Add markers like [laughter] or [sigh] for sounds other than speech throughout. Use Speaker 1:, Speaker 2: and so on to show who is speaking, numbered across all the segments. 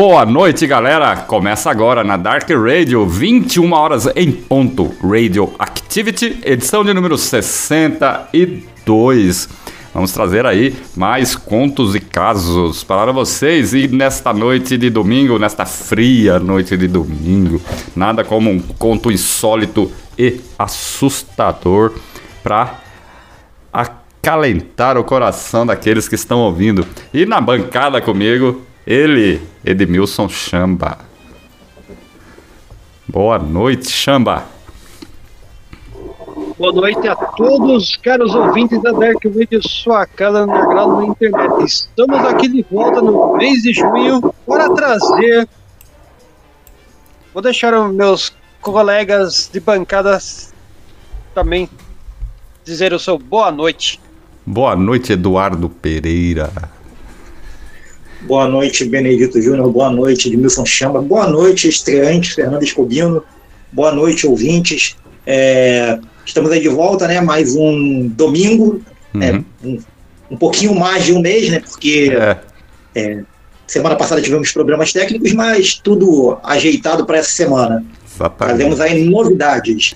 Speaker 1: Boa noite, galera! Começa agora na Dark Radio, 21 horas em ponto. Radio Activity, edição de número 62. Vamos trazer aí mais contos e casos para vocês. E nesta noite de domingo, nesta fria noite de domingo, nada como um conto insólito e assustador para acalentar o coração daqueles que estão ouvindo. E na bancada comigo, ele, Edmilson Chamba. Boa noite, Chamba.
Speaker 2: Boa noite a todos, caros ouvintes da Dark Radio, sua casa underground na internet. Estamos aqui de volta no mês de junho para trazer. Vou deixar os meus colegas de bancadas também dizer o seu boa noite.
Speaker 1: Boa noite, Eduardo Pereira.
Speaker 3: Boa noite, Benedito Júnior. Boa noite, Edmilson Chamba. Boa noite, estreante, Fernando Escobino. Boa noite, ouvintes. É, estamos aí de volta, né? Mais um domingo.
Speaker 1: Uhum.
Speaker 3: É, um, um pouquinho mais de um mês, né? Porque
Speaker 1: É,
Speaker 3: é, semana passada tivemos problemas técnicos, mas tudo ajeitado para essa semana.
Speaker 1: exatamente.
Speaker 3: Trazemos aí novidades.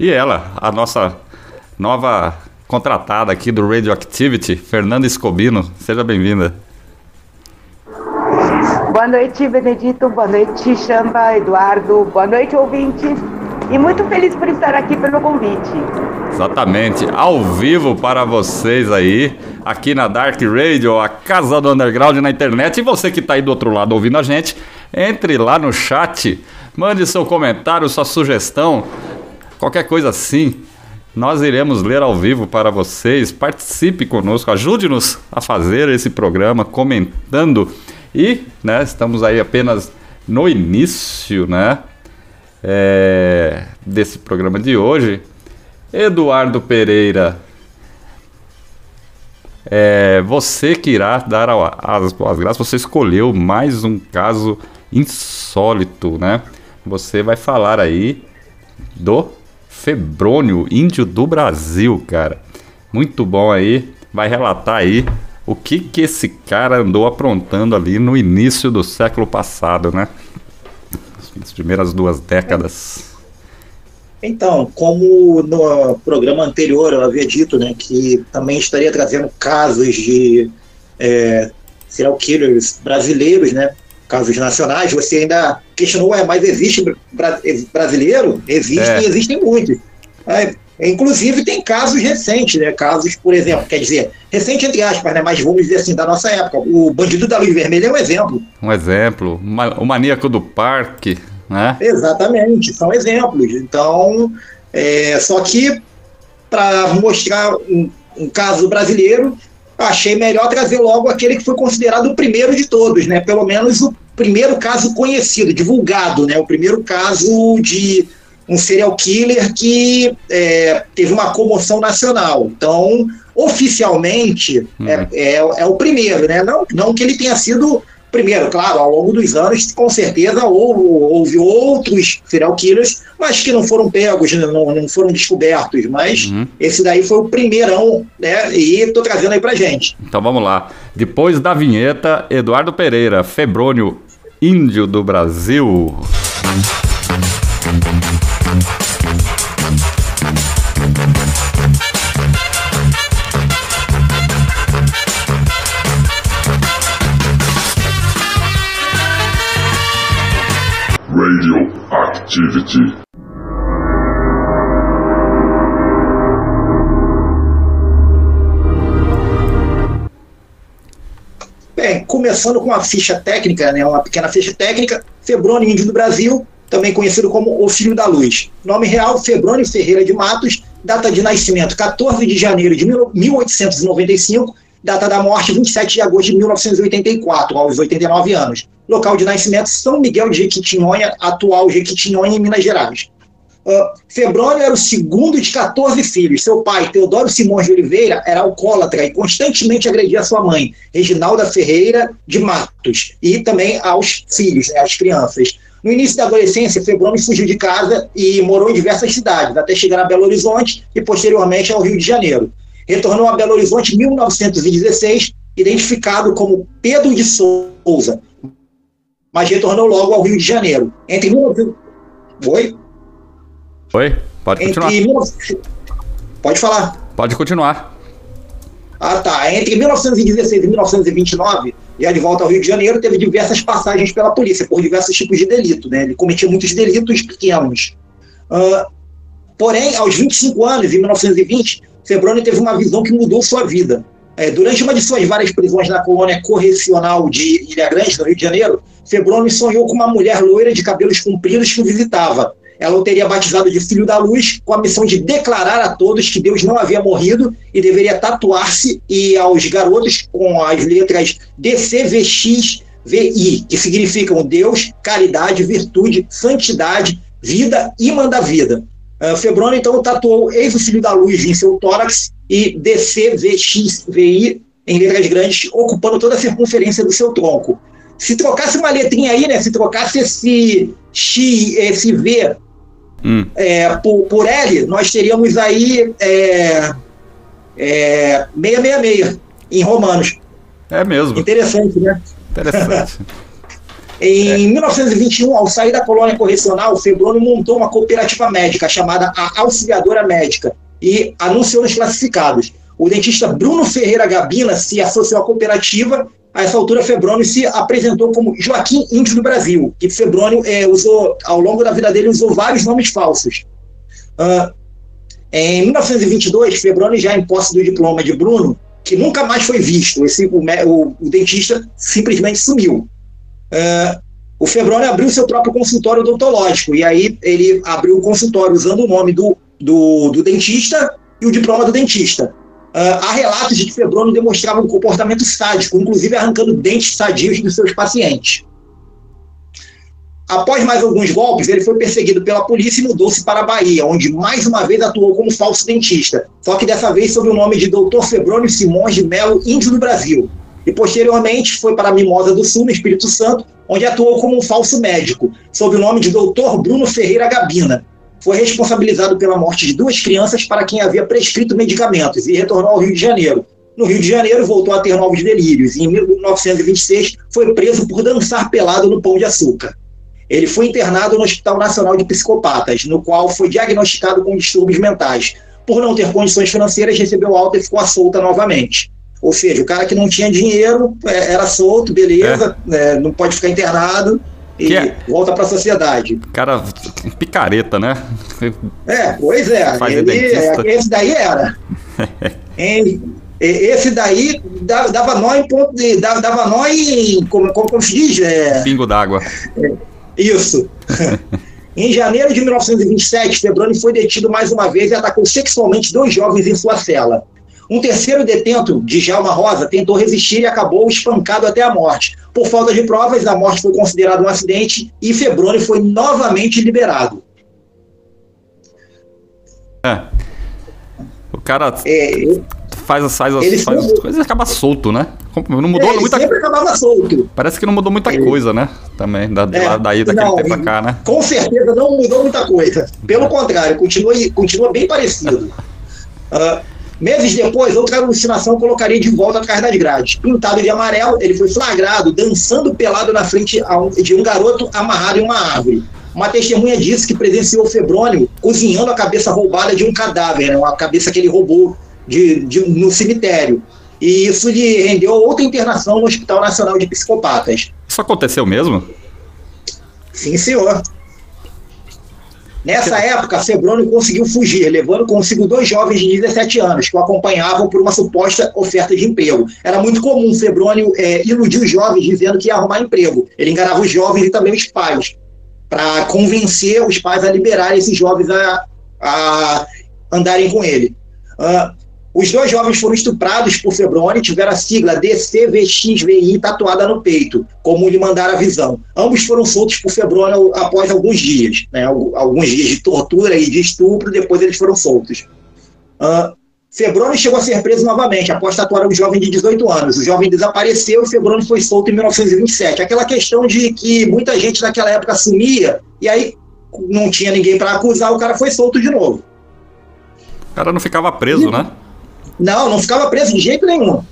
Speaker 1: E ela, a nossa nova contratada aqui do Radioactivity, Fernanda Escobino. Seja bem-vinda.
Speaker 4: Boa noite, Benedito. Boa noite, Chamba, Eduardo. Boa noite, ouvintes. E muito feliz por estar aqui pelo convite.
Speaker 1: Exatamente, ao vivo para vocês aí, aqui na Dark Radio, a casa do underground na internet. E você que está aí do outro lado ouvindo a gente, entre lá no chat, mande seu comentário, sua sugestão, qualquer coisa assim. Nós iremos ler ao vivo para vocês. Participe conosco, ajude-nos a fazer esse programa comentando. E, né, estamos aí apenas no início, né, é, desse programa de hoje. Eduardo Pereira, é, você que irá dar as boas graças, você escolheu mais um caso insólito, né? Você vai falar aí do Febrônio, índio do Brasil, cara. Muito bom aí, vai relatar aí o que que esse cara andou aprontando ali no início do século passado, né? As primeiras duas décadas.
Speaker 3: Então, como no programa anterior eu havia dito, né, que também estaria trazendo casos de é, serial killers brasileiros, né, casos nacionais, você ainda questionou, é, mas existe bra- brasileiro? Existem,
Speaker 1: É.
Speaker 3: existem muitos. É, inclusive tem casos recentes, né, casos, por exemplo, quer dizer, recente entre aspas, né, mas vamos dizer assim, da nossa época. O Bandido da Luz Vermelha é um exemplo.
Speaker 1: Um exemplo, o maníaco do parque, né?
Speaker 3: Exatamente, são exemplos. Então, é, só que para mostrar um, um caso brasileiro, achei melhor trazer logo aquele que foi considerado o primeiro de todos, né? Pelo menos o primeiro caso conhecido, divulgado, né? O primeiro caso de um serial killer que é, teve uma comoção nacional. Então, oficialmente, é, é, é o primeiro, né? Não, não que ele tenha sido primeiro, claro, ao longo dos anos, com certeza houve, houve outros serial killers, mas que não foram pegos, né, não, não foram descobertos. Mas
Speaker 1: Uhum.
Speaker 3: esse daí foi o primeirão, né? E tô trazendo aí pra gente.
Speaker 1: Então vamos lá. Depois da vinheta, Eduardo Pereira, Febrônio, índio do Brasil.
Speaker 5: Radioactivity.
Speaker 3: Bem, começando com a ficha técnica, né, uma pequena ficha técnica, Febrônio Índio do Brasil, também conhecido como o Filho da Luz. Nome real, Febrônio Ferreira de Matos, data de nascimento 14 de janeiro de 1895, data da morte 27 de agosto de 1984, aos 89 anos. Local de nascimento São Miguel de Jequitinhonha, atual Jequitinhonha, em Minas Gerais. Uh, Febrônio era o segundo de 14 filhos. Seu pai, Teodoro Simões de Oliveira, era alcoólatra e constantemente agredia sua mãe, Reginalda Ferreira de Matos, e também aos filhos, né, às crianças. No início da adolescência, Febrônio fugiu de casa e morou em diversas cidades, até chegar a Belo Horizonte e posteriormente ao Rio de Janeiro. Retornou a Belo Horizonte em 1916, identificado como Pedro de Souza, mas retornou logo ao Rio de Janeiro. Entre 19... Oi?
Speaker 1: Oi? Pode continuar.
Speaker 3: Entre... Pode falar.
Speaker 1: Pode continuar.
Speaker 3: Ah, tá. Entre 1916 e 1929, já de volta ao Rio de Janeiro, teve diversas passagens pela polícia por diversos tipos de delito. Né? Ele cometia muitos delitos pequenos. Uh, porém, aos 25 anos, em 1920, Febroni teve uma visão que mudou sua vida. É, durante uma de suas várias prisões na colônia correcional de Ilha Grande, no Rio de Janeiro, Febroni sonhou com uma mulher loira de cabelos compridos que o visitava ela o teria batizado de Filho da Luz, com a missão de declarar a todos que Deus não havia morrido e deveria tatuar-se e aos garotos com as letras DCVXVI, que significam Deus, caridade, virtude, santidade, vida e manda-vida. Uh, Febrônio, então, tatuou Eis o Filho da Luz em seu tórax e DCVXVI em letras grandes, ocupando toda a circunferência do seu tronco. Se trocasse uma letrinha aí, né? Se trocasse esse X, esse V Hum. É, por, por L, nós teríamos aí é, é, 666 em romanos.
Speaker 1: É mesmo.
Speaker 3: Interessante, né?
Speaker 1: Interessante. [laughs]
Speaker 3: em é. 1921, ao sair da colônia correcional, Febrônio montou uma cooperativa médica chamada a Auxiliadora Médica e anunciou nos classificados. O dentista Bruno Ferreira Gabina se associou à cooperativa a essa altura, Febrônio se apresentou como Joaquim Índio do Brasil, que Febrônio é, usou, ao longo da vida dele, usou vários nomes falsos. Uh, em 1922, Febrônio, já em posse do diploma de Bruno, que nunca mais foi visto, esse, o, o, o dentista simplesmente sumiu. Uh, o Febrônio abriu seu próprio consultório odontológico, e aí ele abriu o consultório usando o nome do, do, do dentista e o diploma do dentista. Uh, há relatos de que Febrônio demonstrava um comportamento sádico, inclusive arrancando dentes sadios dos seus pacientes. Após mais alguns golpes, ele foi perseguido pela polícia e mudou-se para a Bahia, onde mais uma vez atuou como falso dentista, só que dessa vez sob o nome de Dr. Febrônio Simões de Melo, índio do Brasil. E posteriormente foi para Mimosa do Sul, no Espírito Santo, onde atuou como um falso médico, sob o nome de Dr. Bruno Ferreira Gabina, foi responsabilizado pela morte de duas crianças para quem havia prescrito medicamentos e retornou ao Rio de Janeiro. No Rio de Janeiro, voltou a ter novos delírios e, em 1926, foi preso por dançar pelado no Pão de Açúcar. Ele foi internado no Hospital Nacional de Psicopatas, no qual foi diagnosticado com distúrbios mentais. Por não ter condições financeiras, recebeu alta e ficou solta novamente. Ou seja, o cara que não tinha dinheiro é, era solto, beleza, é. É, não pode ficar internado, e é... volta para a sociedade.
Speaker 1: Cara, picareta, né?
Speaker 3: É, pois é. Ele, esse daí era. [laughs] esse daí dava nó em ponto de, dava nó em como, como se diz? É,
Speaker 1: Pingo d'água.
Speaker 3: É, isso. [laughs] em janeiro de 1927, Febroni foi detido mais uma vez e atacou sexualmente dois jovens em sua cela. Um terceiro detento, Djalma Rosa, tentou resistir e acabou espancado até a morte. Por falta de provas, a morte foi considerada um acidente e Febroni foi novamente liberado.
Speaker 1: É. O cara é, faz, as, faz, as, faz as coisas e acaba solto, né? Não mudou
Speaker 3: é, ele
Speaker 1: muita
Speaker 3: sempre solto.
Speaker 1: Parece que não mudou muita é. coisa, né? Também, da, é, daí daquele não, tempo pra cá, né?
Speaker 3: Com certeza não mudou muita coisa. Pelo contrário, continua, continua bem parecido. uh, [laughs] Meses depois, outra alucinação colocaria de volta atrás das grades. Pintado de amarelo, ele foi flagrado dançando pelado na frente de um garoto amarrado em uma árvore. Uma testemunha disse que presenciou Febrônio cozinhando a cabeça roubada de um cadáver, né? uma cabeça que ele roubou de, de, no cemitério. E isso lhe rendeu outra internação no Hospital Nacional de Psicopatas.
Speaker 1: Isso aconteceu mesmo?
Speaker 3: Sim, senhor. Nessa época, Febrônio conseguiu fugir, levando consigo dois jovens de 17 anos, que o acompanhavam por uma suposta oferta de emprego. Era muito comum Febrônio é, iludir os jovens dizendo que ia arrumar emprego. Ele enganava os jovens e também os pais, para convencer os pais a liberarem esses jovens a, a andarem com ele. Uh, os dois jovens foram estuprados por Febrone e tiveram a sigla DCVXVI tatuada no peito, como lhe mandara a visão. Ambos foram soltos por Febrone após alguns dias, né, alguns dias de tortura e de estupro, depois eles foram soltos. Uh, Febrone chegou a ser preso novamente após tatuar um jovem de 18 anos. O jovem desapareceu e Febrone foi solto em 1927. Aquela questão de que muita gente naquela época sumia e aí não tinha ninguém para acusar, o cara foi solto de novo.
Speaker 1: O cara não ficava preso, e... né?
Speaker 3: Não, não ficava preso de jeito nenhum.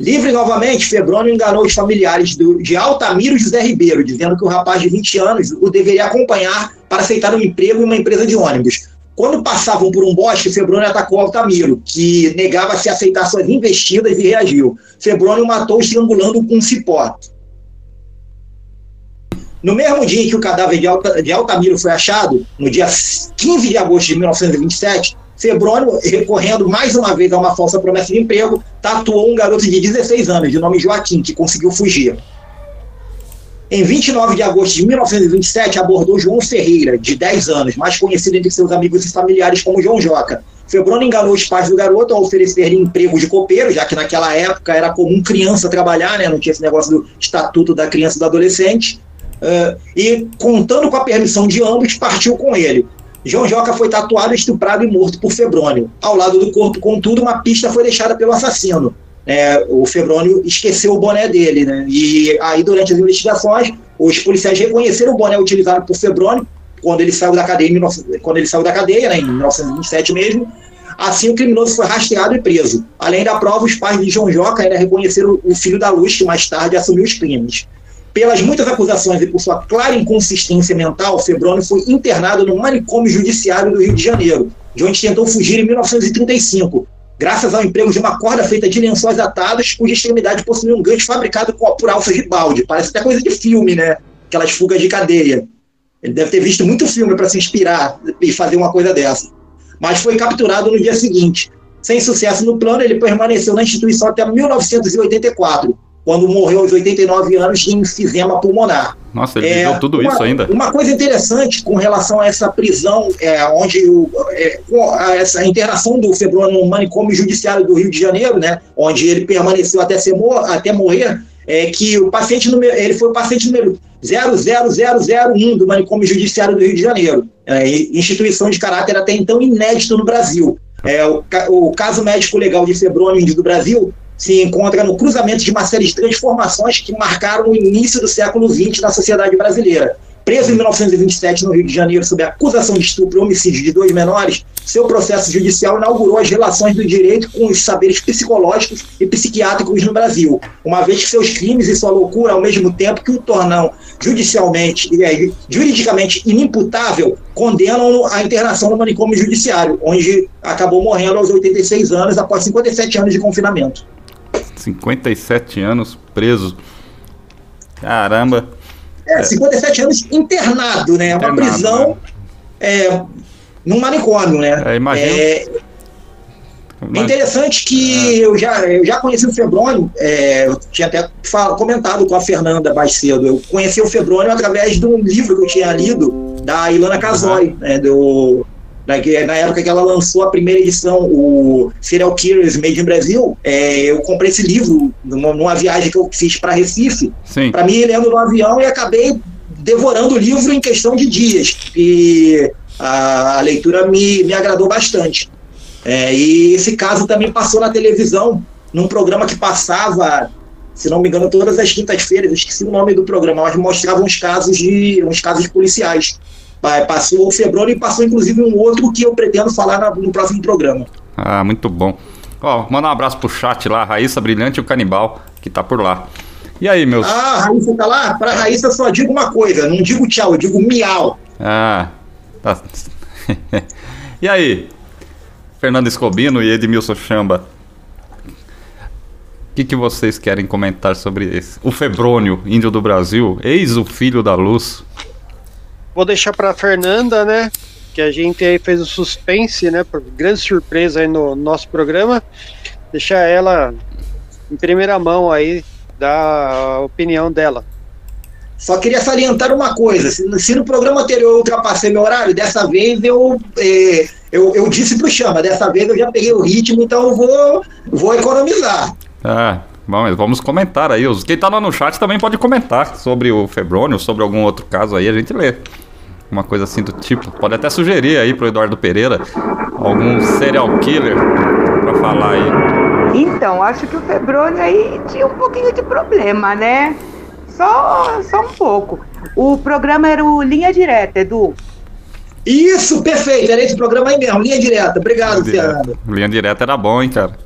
Speaker 3: Livre novamente, Febrônio enganou os familiares do, de Altamiro José Ribeiro, dizendo que o rapaz de 20 anos o deveria acompanhar para aceitar um emprego em uma empresa de ônibus. Quando passavam por um bosque, Febrônio atacou Altamiro, que negava-se a aceitar suas investidas e reagiu. Febrônio matou estrangulando com um cipó. No mesmo dia em que o cadáver de, Alta, de Altamiro foi achado, no dia 15 de agosto de 1927, Febrônio, recorrendo mais uma vez a uma falsa promessa de emprego, tatuou um garoto de 16 anos, de nome Joaquim, que conseguiu fugir. Em 29 de agosto de 1927, abordou João Ferreira, de 10 anos, mais conhecido entre seus amigos e familiares como João Joca. Febrônio enganou os pais do garoto ao oferecer-lhe emprego de copeiro, já que naquela época era comum criança trabalhar, né? não tinha esse negócio do estatuto da criança e do adolescente. Uh, e, contando com a permissão de ambos, partiu com ele. João Joca foi tatuado, estuprado e morto por Febrônio. Ao lado do corpo, contudo, uma pista foi deixada pelo assassino. É, o Febrônio esqueceu o boné dele, né? E aí, durante as investigações, os policiais reconheceram o boné utilizado por Febrônio quando ele saiu da cadeia, quando ele saiu da cadeia, né, em 1927 mesmo. Assim, o criminoso foi rastreado e preso. Além da prova, os pais de João Joca ainda reconheceram o filho da Luz, que mais tarde assumiu os crimes. Pelas muitas acusações e por sua clara inconsistência mental, Febrônio foi internado no manicômio judiciário do Rio de Janeiro, de onde tentou fugir em 1935, graças ao emprego de uma corda feita de lençóis atados, cuja extremidade possuía um gancho fabricado por alças de balde. Parece até coisa de filme, né? Aquelas fugas de cadeia. Ele deve ter visto muito filme para se inspirar e fazer uma coisa dessa. Mas foi capturado no dia seguinte. Sem sucesso no plano, ele permaneceu na instituição até 1984, quando morreu aos 89 anos de enfisema pulmonar.
Speaker 1: Nossa, ele é, tudo
Speaker 3: uma,
Speaker 1: isso ainda.
Speaker 3: Uma coisa interessante com relação a essa prisão, é, onde o, é, essa internação do Febrônio no manicômio judiciário do Rio de Janeiro, né, onde ele permaneceu até, ser, até morrer, é que o paciente número, ele foi o paciente número 00001 do manicômio judiciário do Rio de Janeiro, é, instituição de caráter até então inédito no Brasil. É, o, o caso médico legal de Febrônio do Brasil se encontra no cruzamento de uma série de transformações que marcaram o início do século XX na sociedade brasileira. Preso em 1927 no Rio de Janeiro sob acusação de estupro e homicídio de dois menores, seu processo judicial inaugurou as relações do direito com os saberes psicológicos e psiquiátricos no Brasil, uma vez que seus crimes e sua loucura, ao mesmo tempo que o tornam judicialmente e é, juridicamente inimputável, condenam-no à internação no manicômio judiciário, onde acabou morrendo aos 86 anos após 57 anos de confinamento.
Speaker 1: 57 anos preso. Caramba.
Speaker 3: É, 57 anos internado, né? Internado, uma prisão né? É, num manicômio, né?
Speaker 1: É, imagina.
Speaker 3: É, é interessante que é. eu, já, eu já conheci o Febrônio, é, eu tinha até comentado com a Fernanda mais cedo. Eu conheci o Febrônio através de um livro que eu tinha lido da Ilana Casoy, uhum. né, do na, na, época que ela lançou a primeira edição, o Serial Killers Made in Brasil, é, eu comprei esse livro numa, numa viagem que eu fiz para Recife, para mim lendo no avião e acabei devorando o livro em questão de dias. E a, a leitura me, me agradou bastante. É, e esse caso também passou na televisão, num programa que passava, se não me engano, todas as quintas-feiras, eu esqueci o nome do programa, mas mostrava uns casos de uns casos policiais. Passou o Febrônio e passou inclusive um outro que eu pretendo falar no próximo programa.
Speaker 1: Ah, muito bom. Ó, manda um abraço pro chat lá, Raíssa Brilhante e o Canibal, que tá por lá. E aí, meus.
Speaker 3: Ah, Raíssa tá lá? Pra Raíssa só digo uma coisa, não digo tchau, eu digo miau.
Speaker 1: Ah, tá. [laughs] e aí, Fernando Escobino e Edmilson Chamba? O que, que vocês querem comentar sobre esse? O Febrônio, índio do Brasil, eis o filho da luz.
Speaker 2: Vou deixar pra Fernanda, né? Que a gente aí fez o suspense, né? Por grande surpresa aí no nosso programa. Deixar ela em primeira mão aí, dar a opinião dela.
Speaker 3: Só queria salientar uma coisa: se, se no programa anterior eu ultrapassei meu horário, dessa vez eu, é, eu, eu disse pro Chama, dessa vez eu já peguei o ritmo, então eu vou, vou economizar.
Speaker 1: Ah, bom, mas vamos comentar aí. Os- Quem tá lá no chat também pode comentar sobre o Febrônio, sobre algum outro caso aí, a gente lê. Uma coisa assim do tipo. Pode até sugerir aí pro Eduardo Pereira algum serial killer pra falar aí.
Speaker 4: Então, acho que o Febrônio aí tinha um pouquinho de problema, né? Só, só um pouco. O programa era o Linha Direta, Edu.
Speaker 3: Isso, perfeito, era esse programa aí mesmo, linha direta. Obrigado, Fernanda.
Speaker 1: Linha direta era bom, hein, cara.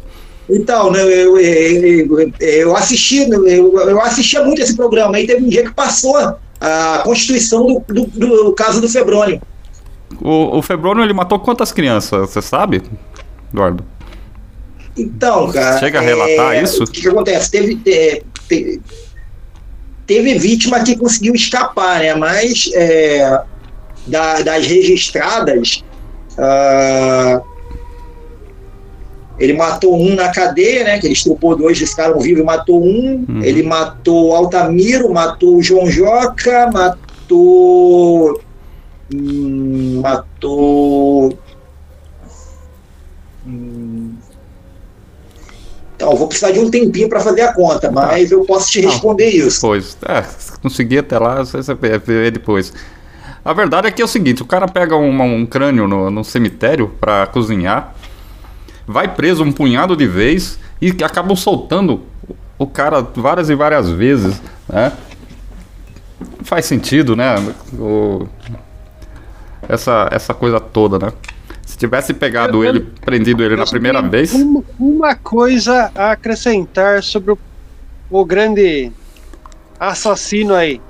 Speaker 3: Então, né, eu, eu, eu, eu assisti, eu, eu assistia muito esse programa, aí teve um dia que passou a constituição do, do, do caso do Febrônio.
Speaker 1: O, o Febrônio, ele matou quantas crianças, você sabe, Eduardo?
Speaker 3: Então, cara.
Speaker 1: Chega a relatar
Speaker 3: é,
Speaker 1: isso?
Speaker 3: O que, que acontece? Teve, é, te- teve vítima que conseguiu escapar, né? Mas é, da- das registradas, ah, ele matou um na cadeia, né? Que ele estrupou dois, eles ficaram vivos e matou um.
Speaker 1: Uhum.
Speaker 3: Ele matou o Altamiro, matou o João Joca, matou. hum, matou. hum, então, eu vou precisar de um tempinho para fazer a conta, mas eu posso te responder isso.
Speaker 1: Depois. É, se conseguir até lá, você vê vê depois. A verdade é que é o seguinte, o cara pega uma- um crânio no, no cemitério pra cozinhar, vai preso um punhado de vez e acabam soltando o cara várias e várias vezes, né? Faz sentido, né? O- essa, essa coisa toda, né? Se tivesse pegado ele, prendido ele na primeira vez...
Speaker 2: um- uma coisa a acrescentar sobre o, o grande assassino aí.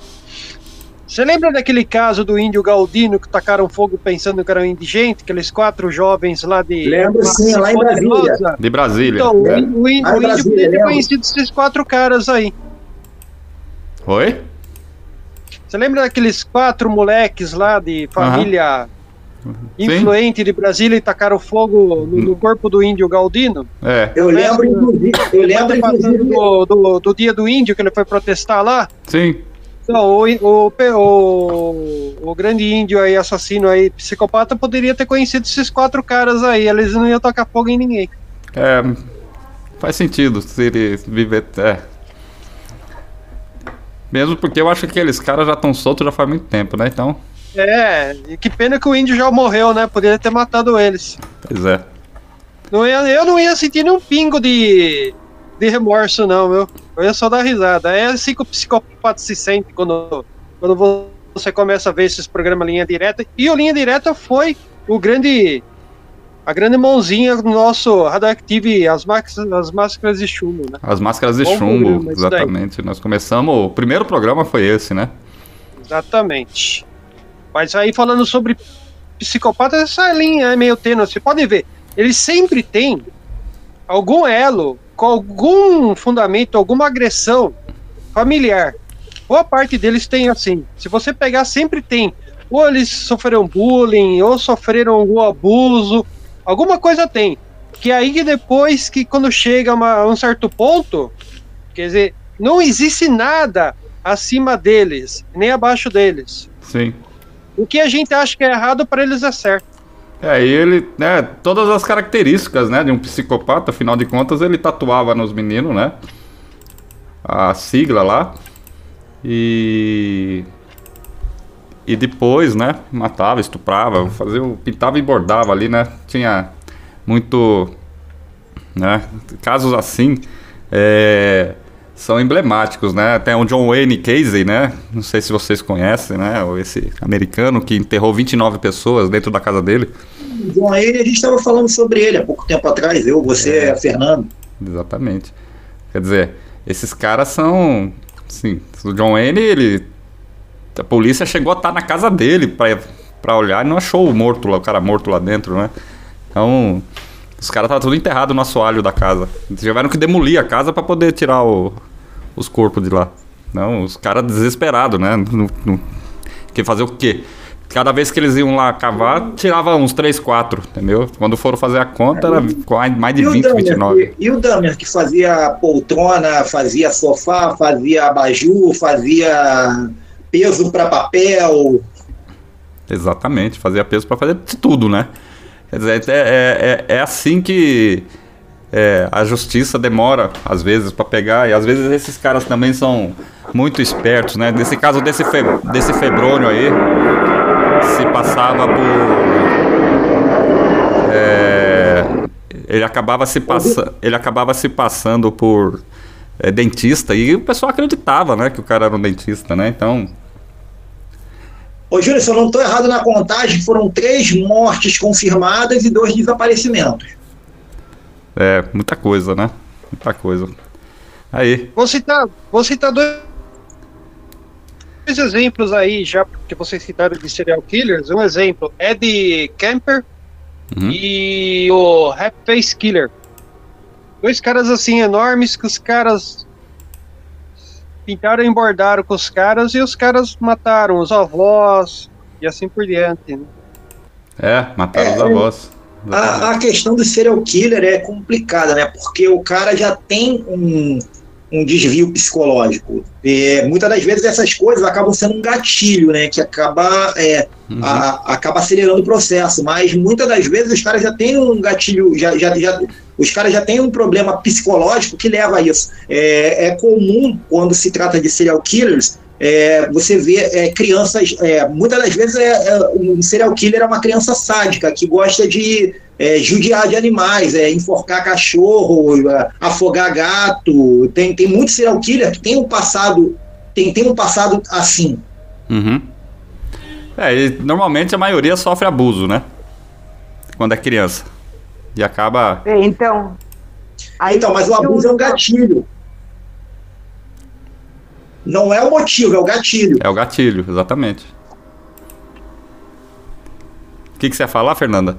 Speaker 2: Você lembra daquele caso do índio Galdino que tacaram fogo pensando que era um indigente? Aqueles quatro jovens lá de.
Speaker 3: Lembro sim, lá em
Speaker 2: Poderosa?
Speaker 1: De Brasília.
Speaker 2: Então, o
Speaker 1: né?
Speaker 2: índio, o índio, o
Speaker 3: Brasília,
Speaker 2: podia ter
Speaker 3: lembro.
Speaker 2: conhecido esses quatro caras aí.
Speaker 1: Oi?
Speaker 2: Você lembra daqueles quatro moleques lá de família influente de Brasília e tacaram fogo no, no corpo do índio Galdino?
Speaker 1: É,
Speaker 3: Eu lembro, inclusive, eu lembro, inclusive,
Speaker 2: do, do, do dia do índio que ele foi protestar lá.
Speaker 1: sim.
Speaker 2: Não, o, o, o, grande índio aí, assassino aí, psicopata, poderia ter conhecido esses quatro caras aí. Eles não iam tocar fogo em ninguém.
Speaker 1: É, faz sentido se ele viver. É. Mesmo porque eu acho que aqueles caras já estão soltos já faz muito tempo, né? Então,
Speaker 2: É, e que pena que o índio já morreu, né? Poderia ter matado eles.
Speaker 1: pois é.
Speaker 2: Não ia, eu não ia sentir nenhum pingo de, de remorso, não, meu. Eu ia só dar risada. É assim que o psicopata se sente quando, quando você começa a ver esses programas Linha Direta. E o Linha Direta foi o grande. A grande mãozinha do nosso Radioactive, as, máscaras- as máscaras de chumbo, né?
Speaker 1: As máscaras de
Speaker 2: Bom
Speaker 1: chumbo,
Speaker 2: programa,
Speaker 1: exatamente. Nós começamos. O primeiro programa foi esse, né?
Speaker 2: Exatamente. Mas aí falando sobre psicopatas, essa linha é meio tênue. Você pode ver, eles sempre têm algum elo, com algum fundamento, alguma agressão familiar. Boa parte deles tem assim. Se você pegar, sempre tem. Ou eles sofreram bullying, ou sofreram algum abuso, alguma coisa tem. Que aí depois que quando chega a um certo ponto, quer dizer, não existe nada acima deles, nem abaixo deles.
Speaker 1: Sim.
Speaker 2: O que a gente acha que é errado, para eles é certo.
Speaker 1: É, e ele, né, todas as características, né, de um psicopata, afinal de contas, ele tatuava nos meninos, né? A sigla lá. E e depois, né, matava, estuprava, fazia, pintava e bordava ali, né? Tinha muito, né, casos assim, é, são emblemáticos, né? Tem o John Wayne Casey, né? Não sei se vocês conhecem, né? Esse americano que enterrou 29 pessoas dentro da casa dele.
Speaker 3: John Wayne, a gente estava falando sobre ele há pouco tempo atrás, eu, você,
Speaker 1: É.
Speaker 3: a Fernando.
Speaker 1: Exatamente. Quer dizer, esses caras são. Sim, o John Wayne, ele. A polícia chegou a estar na casa dele pra, pra olhar e não achou o morto lá, o cara morto lá dentro, né? Então. Os caras estavam tudo enterrado no assoalho da casa. Eles tiveram que demolir a casa pra poder tirar o- os corpos de lá. Não, os caras desesperados, né? Não- quer fazer o quê? cada vez que eles iam lá cavar, tirava uns 3, 4, entendeu? Quando foram fazer a conta, era mais de
Speaker 3: E o
Speaker 1: 20,
Speaker 3: Dahmer,
Speaker 1: 29.
Speaker 3: que- e o Dahmer, que fazia poltrona, fazia sofá, fazia abajur, fazia peso para papel.
Speaker 1: Exatamente, fazia peso pra fazer de tudo, né? Quer dizer, é, é, é, é assim que é, a justiça demora, às vezes, pra pegar, e às vezes esses caras também são muito espertos, né? Nesse caso desse, fe, desse Febrônio aí, se passava por. é, ele acabava se passando. Ele acabava se passando por é, dentista, e o pessoal acreditava, né, que o cara era um dentista, né? Então.
Speaker 3: Ô, Júnior, se eu não estou errado na contagem, foram três mortes confirmadas e dois desaparecimentos.
Speaker 1: É, muita coisa, né? Muita coisa. Aí,
Speaker 2: Vou citar, vou citar dois dois exemplos aí, já que vocês citaram de serial killers. Um exemplo, Ed Kemper
Speaker 1: Uhum.
Speaker 2: e o Rap Face Killer. Dois caras assim enormes que os caras pintaram e embordaram com os caras e os caras mataram os avós e assim por diante. né?
Speaker 1: é, mataram
Speaker 3: É,
Speaker 1: os avós.
Speaker 3: A, a questão do serial killer é complicada, né? Porque o cara já tem um, um desvio psicológico. É, muitas das vezes essas coisas acabam sendo um gatilho, né? Que acaba, é,
Speaker 1: Uhum.
Speaker 3: a- acaba acelerando o processo. Mas muitas das vezes os caras já têm um gatilho, já, já, já- os caras já têm um problema psicológico que leva a isso. É, é comum quando se trata de serial killers. É, você vê é, crianças, é, muitas das vezes é, é, um serial killer é uma criança sádica que gosta de é, judiar de animais, é, enforcar cachorro, afogar gato. Tem, tem muito serial killer que tem um passado, tem, tem um passado assim.
Speaker 1: Uhum. É, e normalmente a maioria sofre abuso, né? Quando é criança. E acaba.
Speaker 4: É, Então. aí
Speaker 3: Então, mas o abuso é um gatilho. Não é o motivo, é o gatilho.
Speaker 1: É o gatilho, exatamente. O que, que você ia falar, Fernanda?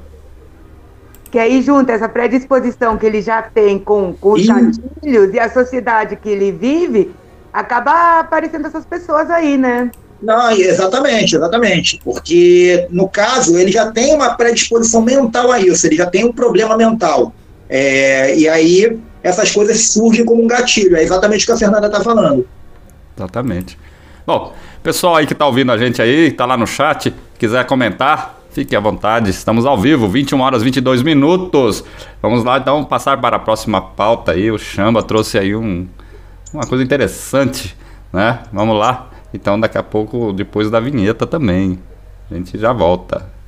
Speaker 4: Que aí junta essa predisposição que ele já tem com, com os gatilhos e a sociedade que ele vive, acaba aparecendo essas pessoas aí, né?
Speaker 3: Não, exatamente, exatamente. Porque, no caso, ele já tem uma predisposição mental a isso, ele já tem um problema mental. É, e aí, essas coisas surgem como um gatilho. É exatamente o que a Fernanda está falando.
Speaker 1: Exatamente. Bom, pessoal aí que tá ouvindo a gente aí, tá lá no chat, quiser comentar, fique à vontade. Estamos ao vivo, 21 horas 22 minutos. Vamos lá então passar para a próxima pauta aí. O Chamba trouxe aí um, uma coisa interessante, né? Vamos lá. Então daqui a pouco, depois da vinheta também, a gente já volta.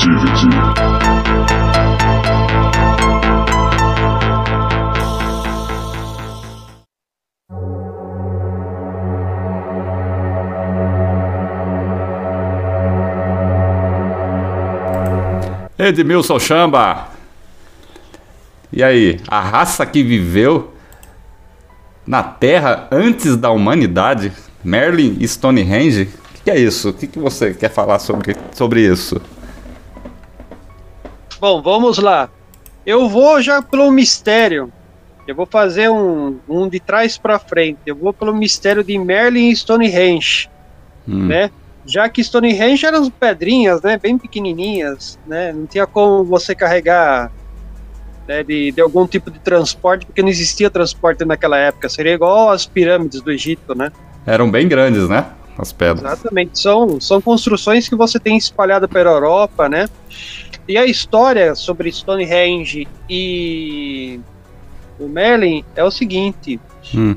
Speaker 5: Radioactivity.
Speaker 1: Edmilson Chamba. E aí, a raça que viveu na Terra antes da humanidade, Merlin e Stonehenge? O que, que é isso? O que, que você quer falar sobre, sobre isso?
Speaker 2: Bom, vamos lá. Eu vou já pelo mistério. Eu vou fazer um, um de trás para frente. Eu vou pelo mistério de Merlin e Stonehenge,
Speaker 1: Hum,
Speaker 2: né? Já que Stonehenge eram pedrinhas, né? Bem pequenininhas, né? Não tinha como você carregar né, de, de algum tipo de transporte, porque não existia transporte naquela época. Seria igual as pirâmides do Egito, né?
Speaker 1: Eram bem grandes, né? As pedras.
Speaker 2: Exatamente. São, são construções que você tem espalhada pela Europa, né? E a história sobre Stonehenge e o Merlin é o seguinte:
Speaker 1: Hum,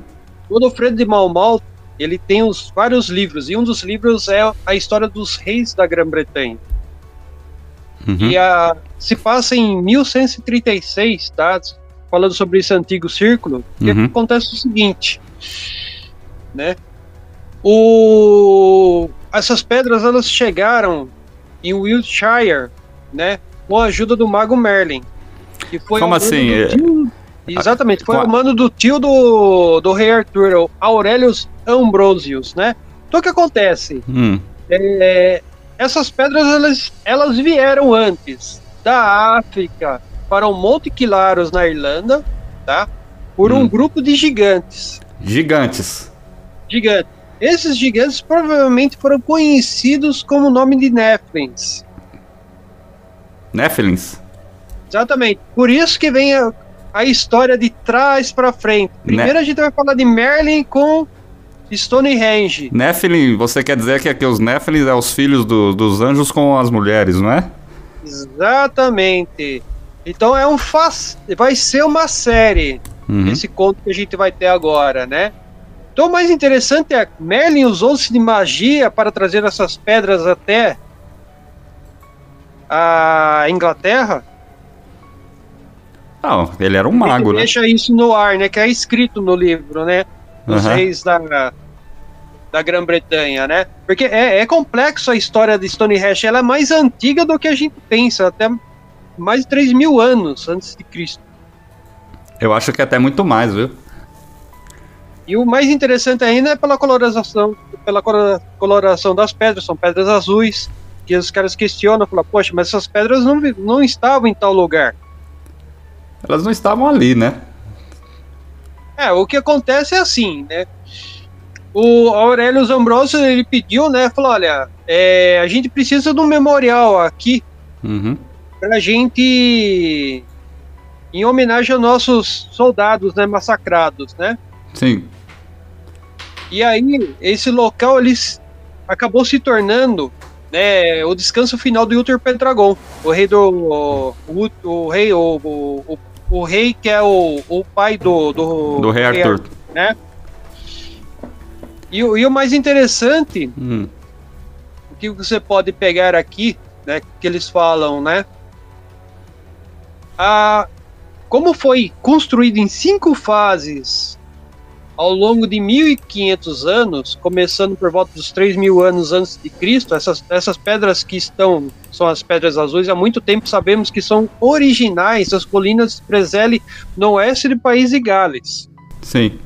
Speaker 2: o Godofredo de Malmal ele tem os vários livros e um dos livros é a história dos reis da Grã-Bretanha.
Speaker 1: uhum,
Speaker 2: E a, se passa em 1136, tá? Falando sobre esse antigo círculo, que
Speaker 1: Uhum.
Speaker 2: acontece o seguinte, né? O, essas pedras elas chegaram em Wiltshire, né? Com a ajuda do mago Merlin. Que foi
Speaker 1: Como assim?
Speaker 2: do
Speaker 1: É-
Speaker 2: tio- Exatamente, foi
Speaker 1: a-
Speaker 2: o mano do tio do, do rei Arthur, Aurelius Ambrosius, né? Então o que acontece?
Speaker 1: Hum,
Speaker 2: É, essas pedras elas, elas vieram antes da África para o Monte Quilaros na Irlanda, tá? Por um
Speaker 1: Hum.
Speaker 2: grupo de gigantes.
Speaker 1: gigantes.
Speaker 2: Gigantes. Esses gigantes provavelmente foram conhecidos como o nome de Nephilims.
Speaker 1: Nephilims.
Speaker 2: Exatamente. Por isso que vem a, a história de trás para frente. Primeiro a gente vai falar de Merlin com Stonehenge.
Speaker 1: Nephilim, você quer dizer que aqui os Nephilims é os filhos do- dos anjos com as mulheres, não é?
Speaker 2: Exatamente. Então é um faz... vai ser uma série
Speaker 1: Uhum.
Speaker 2: esse conto que a gente vai ter agora, né? Então o mais interessante é Merlin usou-se de magia para trazer essas pedras até a Inglaterra.
Speaker 1: Não, ele era um mago,
Speaker 2: Ele
Speaker 1: né?
Speaker 2: Deixa isso no ar, né? Que é escrito no livro, né? Dos
Speaker 1: Aham.
Speaker 2: reis da, da Grã-Bretanha, né? Porque é, é complexo a história de Stonehenge. Ela é mais antiga do que a gente pensa, até mais de 3 mil anos antes de Cristo.
Speaker 1: Eu acho que até muito mais, viu?
Speaker 2: E o mais interessante ainda é pela coloração, pela colo- coloração das pedras, são pedras azuis, que os caras questionam, falam, poxa, mas essas pedras não, não estavam em tal lugar.
Speaker 1: Elas não estavam ali, né?
Speaker 2: É, o que acontece é assim, né? O Aurélio Ambrosio, ele pediu, né, falou, olha, é, a gente precisa de um memorial aqui
Speaker 1: Uhum.
Speaker 2: pra gente, em homenagem aos nossos soldados, né, massacrados, né?
Speaker 1: Sim.
Speaker 2: E aí, esse local ele acabou se tornando né, o descanso final do Uther Pendragon, o rei do. O, o, o rei, o, o, o, rei que é o, o pai do. Do,
Speaker 1: Do rei Arthur.
Speaker 2: né? E, o- e o mais interessante,
Speaker 1: Hum.
Speaker 2: o que você pode pegar aqui, né, que eles falam, né? A, como foi construído em cinco fases ao longo de 1500 anos, começando por volta dos 3000 anos antes de Cristo, essas, essas pedras que estão, são as pedras azuis, há muito tempo sabemos que são originais das colinas de Preseli no oeste do país de Gales
Speaker 1: Sim.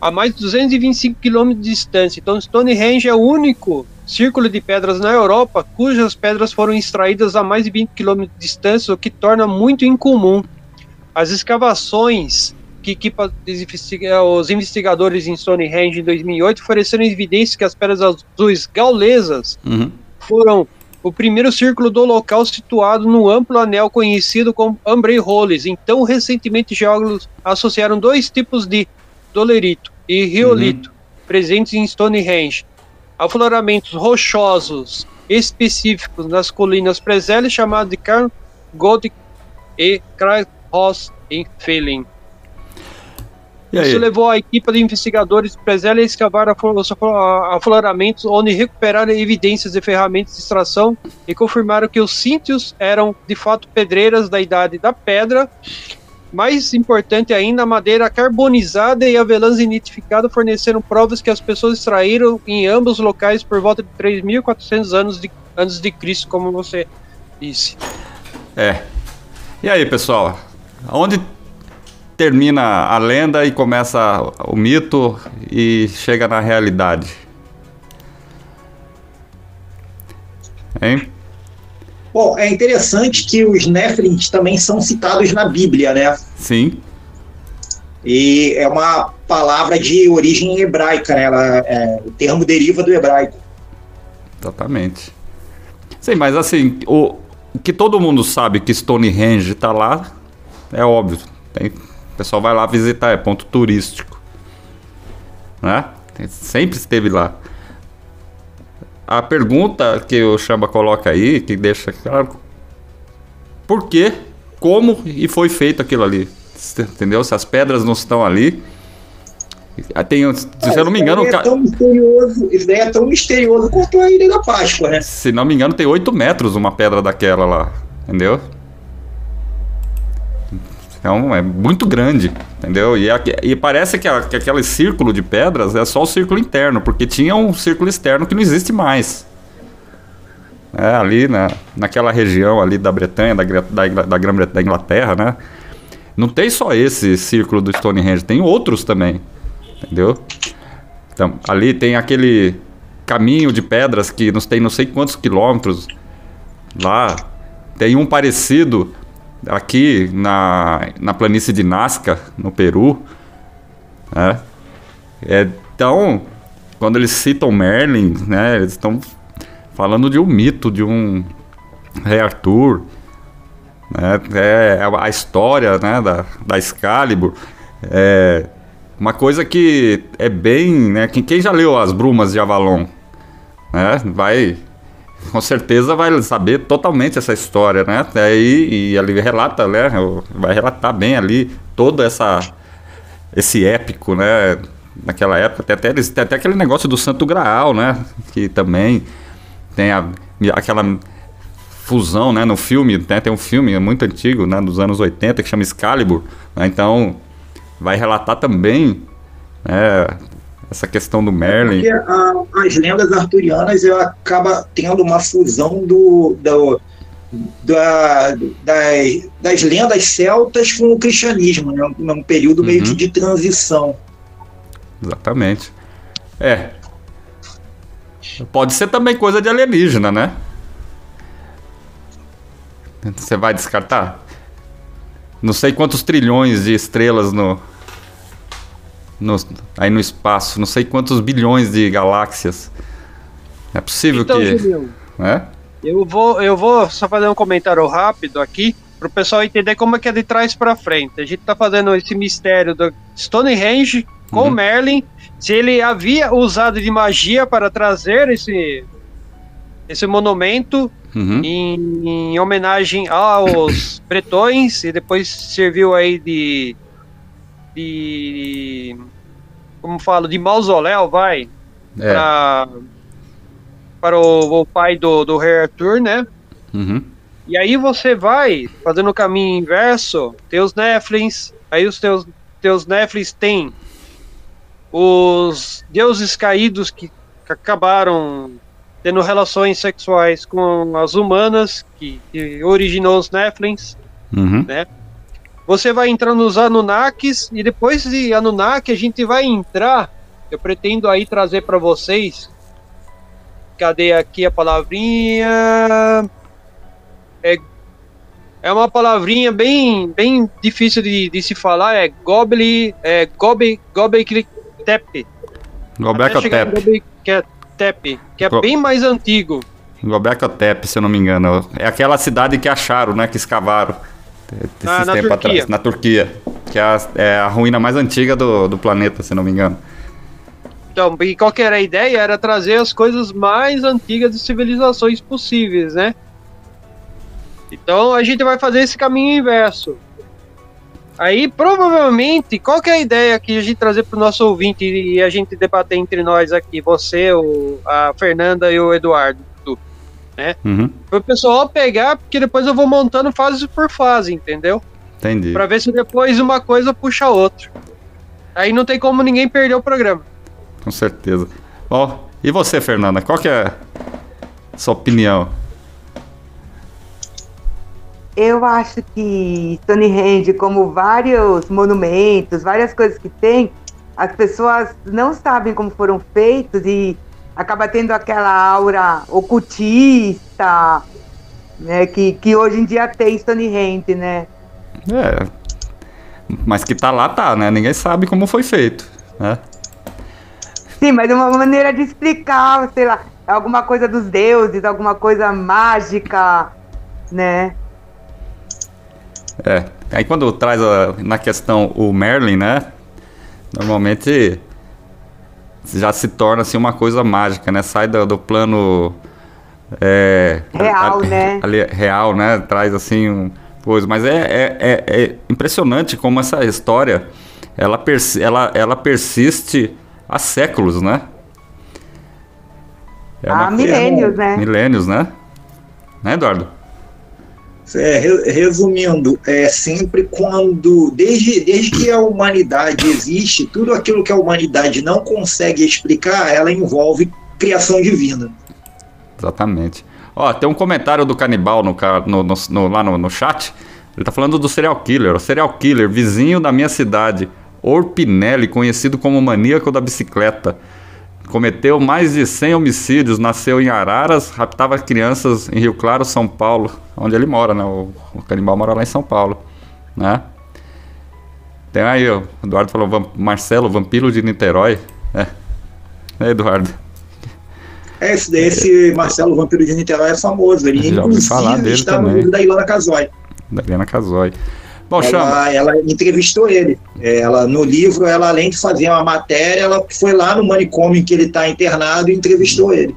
Speaker 2: a mais de 225 quilômetros de distância. Então, Stonehenge é o único círculo de pedras na Europa cujas pedras foram extraídas a mais de 20 quilômetros de distância, o que torna muito incomum. As escavações que equipa os investiga- os investigadores em Stonehenge em 2008 ofereceram evidências que as pedras azuis gaulesas
Speaker 1: Uhum.
Speaker 2: foram o primeiro círculo do local situado no amplo anel conhecido como Ambrei Holes. Então, recentemente, geólogos associaram dois tipos de dolerito e riolito presentes em Stonehenge. Afloramentos rochosos específicos nas colinas Preseli, chamados de Carn Gothic e Krajhos em Feeling.
Speaker 1: E?
Speaker 2: Isso levou a equipe de investigadores Preseli a escavar aflo- os aflo- afloramentos, onde recuperaram evidências de ferramentas de extração e confirmaram que os sítios eram de fato pedreiras da idade da pedra. Mais importante ainda, a madeira carbonizada e avelãs identificada forneceram provas que as pessoas extraíram em ambos locais por volta de 3.400 anos de, antes de Cristo, como você disse.
Speaker 1: É. E aí, pessoal? Onde termina a lenda e começa o mito e chega na realidade? Hein?
Speaker 3: Bom, é interessante que os Nephilims também são citados na Bíblia, né?
Speaker 1: Sim.
Speaker 3: E é uma palavra de origem hebraica, né? Ela, é, o termo deriva do hebraico.
Speaker 1: Exatamente. Sim, mas assim, o, que todo mundo sabe que Stonehenge tá lá, é óbvio. Tem, o pessoal vai lá visitar, é ponto turístico. Né? Sempre esteve lá. A pergunta que o Chamba coloca aí, que deixa claro, por que, como e foi feito aquilo ali? Entendeu? Se as pedras não estão ali. Ah, Tem, se eu não me engano, o
Speaker 3: isso daí
Speaker 1: ca-
Speaker 3: é tão misterioso, isso daí é tão misterioso quanto a Ilha da Páscoa, né?
Speaker 1: Se não me engano, tem 8 metros uma pedra daquela lá. Entendeu? Então é muito grande, entendeu? E, e parece que, a- que aquele círculo de pedras é só o círculo interno, porque tinha um círculo externo que não existe mais. É, ali na, naquela região ali da Bretanha, da, da, da Inglaterra, né? Não tem só esse círculo do Stonehenge, tem outros também, entendeu? Então, ali tem aquele caminho de pedras que nos tem não sei quantos quilômetros lá. Tem um parecido aqui na, na planície de Nazca, no Peru. Né? É, então, quando eles citam Merlin, né, eles estão falando de um mito, de um Rei Arthur, né, é a história né, da, da Excalibur. É uma coisa que é bem. Né, quem, quem já leu As Brumas de Avalon né, vai com certeza vai saber totalmente essa história, né? Aí, e ali relata, né? Vai relatar bem ali toda essa esse épico, né? Naquela época, tem até, tem até aquele negócio do Santo Graal, né? Que também tem a, aquela fusão, né? No filme, né? tem um filme muito antigo, né? Dos anos 80 que chama Excalibur, né? Então, vai relatar também né, essa questão do Merlin.
Speaker 3: Porque a, as lendas arturianas acaba tendo uma fusão do, do da, das, das, lendas celtas com o cristianismo, né? um período meio uhum. que de transição.
Speaker 1: Exatamente. É. Pode ser também coisa de alienígena, né? Você vai descartar? Não sei quantos trilhões de estrelas no, no, aí no espaço, não sei quantos bilhões de galáxias. É possível então, que. Julião,
Speaker 2: é? eu, vou, eu vou só fazer um comentário rápido aqui para o pessoal entender como é que é de trás para frente. A gente está fazendo esse mistério do Stonehenge com uhum. Merlin, se ele havia usado de magia para trazer esse esse monumento uhum. em, em, homenagem aos bretões e depois serviu aí de de como falo, de mausoléu, vai, é. pra, para o, o, pai do, do Rei Arthur, né? Uhum. E aí você vai fazendo o caminho inverso, teus Neflins, aí os teus, teus Neflins têm os deuses caídos que acabaram tendo relações sexuais com as humanas, que, que originou os Neflins, uhum. né? Você vai entrar nos Anunnakis e depois de Anunnaki a gente vai entrar. Eu pretendo aí trazer para vocês. Cadê aqui a palavrinha? É, é uma palavrinha bem, bem difícil de, de se falar. É Gobli, é Gobe, Gobekli Tepe.
Speaker 1: Gobekli
Speaker 2: Tepe, que é Go bem mais antigo.
Speaker 1: Gobekli Tepe, se eu não me engano. É aquela cidade que acharam, né? Que escavaram.
Speaker 2: Ah, na Turquia. Atrás,
Speaker 1: na Turquia, que é a, é a ruína mais antiga do, do planeta, se não me engano.
Speaker 2: Então, e qual que era a ideia? Era trazer as coisas mais antigas de civilizações possíveis, né? Então a gente vai fazer esse caminho inverso. Aí, provavelmente, qual que é a ideia que a gente trazer para o nosso ouvinte e a gente debater entre nós aqui, você, o, a Fernanda e o Eduardo? Né? Uhum. Para o pessoal pegar, porque depois eu vou montando fase por fase, entendeu?
Speaker 1: Entendi.
Speaker 2: Para ver se depois uma coisa puxa a outra. Aí não tem como ninguém perder o programa.
Speaker 1: Com certeza. Ó, oh, e você, Fernanda, qual que é a sua opinião?
Speaker 4: Eu acho que Stonehenge, como vários monumentos, várias coisas que tem, as pessoas não sabem como foram feitos e acaba tendo aquela aura ocultista, né, que, que hoje em dia tem Stonehenge, né?
Speaker 1: É, mas que tá lá, tá, né? Ninguém sabe como foi feito, né?
Speaker 4: Sim, mas uma maneira de explicar, sei lá, alguma coisa dos deuses, alguma coisa mágica, né?
Speaker 1: É, aí quando traz a, na questão o Merlin, né? Normalmente já se torna assim uma coisa mágica, né? Sai do, do plano
Speaker 4: é, real, a, né?
Speaker 1: Ali, real, né? Traz assim um coisa, mas é, é, é, é, impressionante como essa história ela, persi ela, ela persiste há séculos, né?
Speaker 4: É há milênios, né?
Speaker 1: Milênios, né? Né, Eduardo?
Speaker 3: É, resumindo, é sempre quando, desde, desde que a humanidade existe, tudo aquilo que a humanidade não consegue explicar, ela envolve criação divina.
Speaker 1: Exatamente. Ó, tem um comentário do canibal no, no, no, no lá no, chat. Ele tá falando do serial killer. O serial killer, vizinho da minha cidade, Orpinelli, conhecido como maníaco da bicicleta. Cometeu mais de 100 homicídios, nasceu em Araras, raptava crianças em Rio Claro, São Paulo, onde ele mora, né? O, o canibal mora lá em São Paulo, né? Tem aí, o Eduardo falou, Marcelo, vampiro de Niterói. É, é Eduardo.
Speaker 3: É, esse, esse Marcelo Vampiro de Niterói é famoso. Ele,
Speaker 1: Já ouvi falar
Speaker 3: inclusive,
Speaker 1: dele
Speaker 3: está no
Speaker 1: também.
Speaker 3: livro da Ilana Casoy.
Speaker 1: Da Helena Casoy. Bom, chama.
Speaker 3: Ela, ela entrevistou ele. Ela, no livro, ela, além de fazer uma matéria, ela foi lá no manicômio em que ele está internado e entrevistou ele.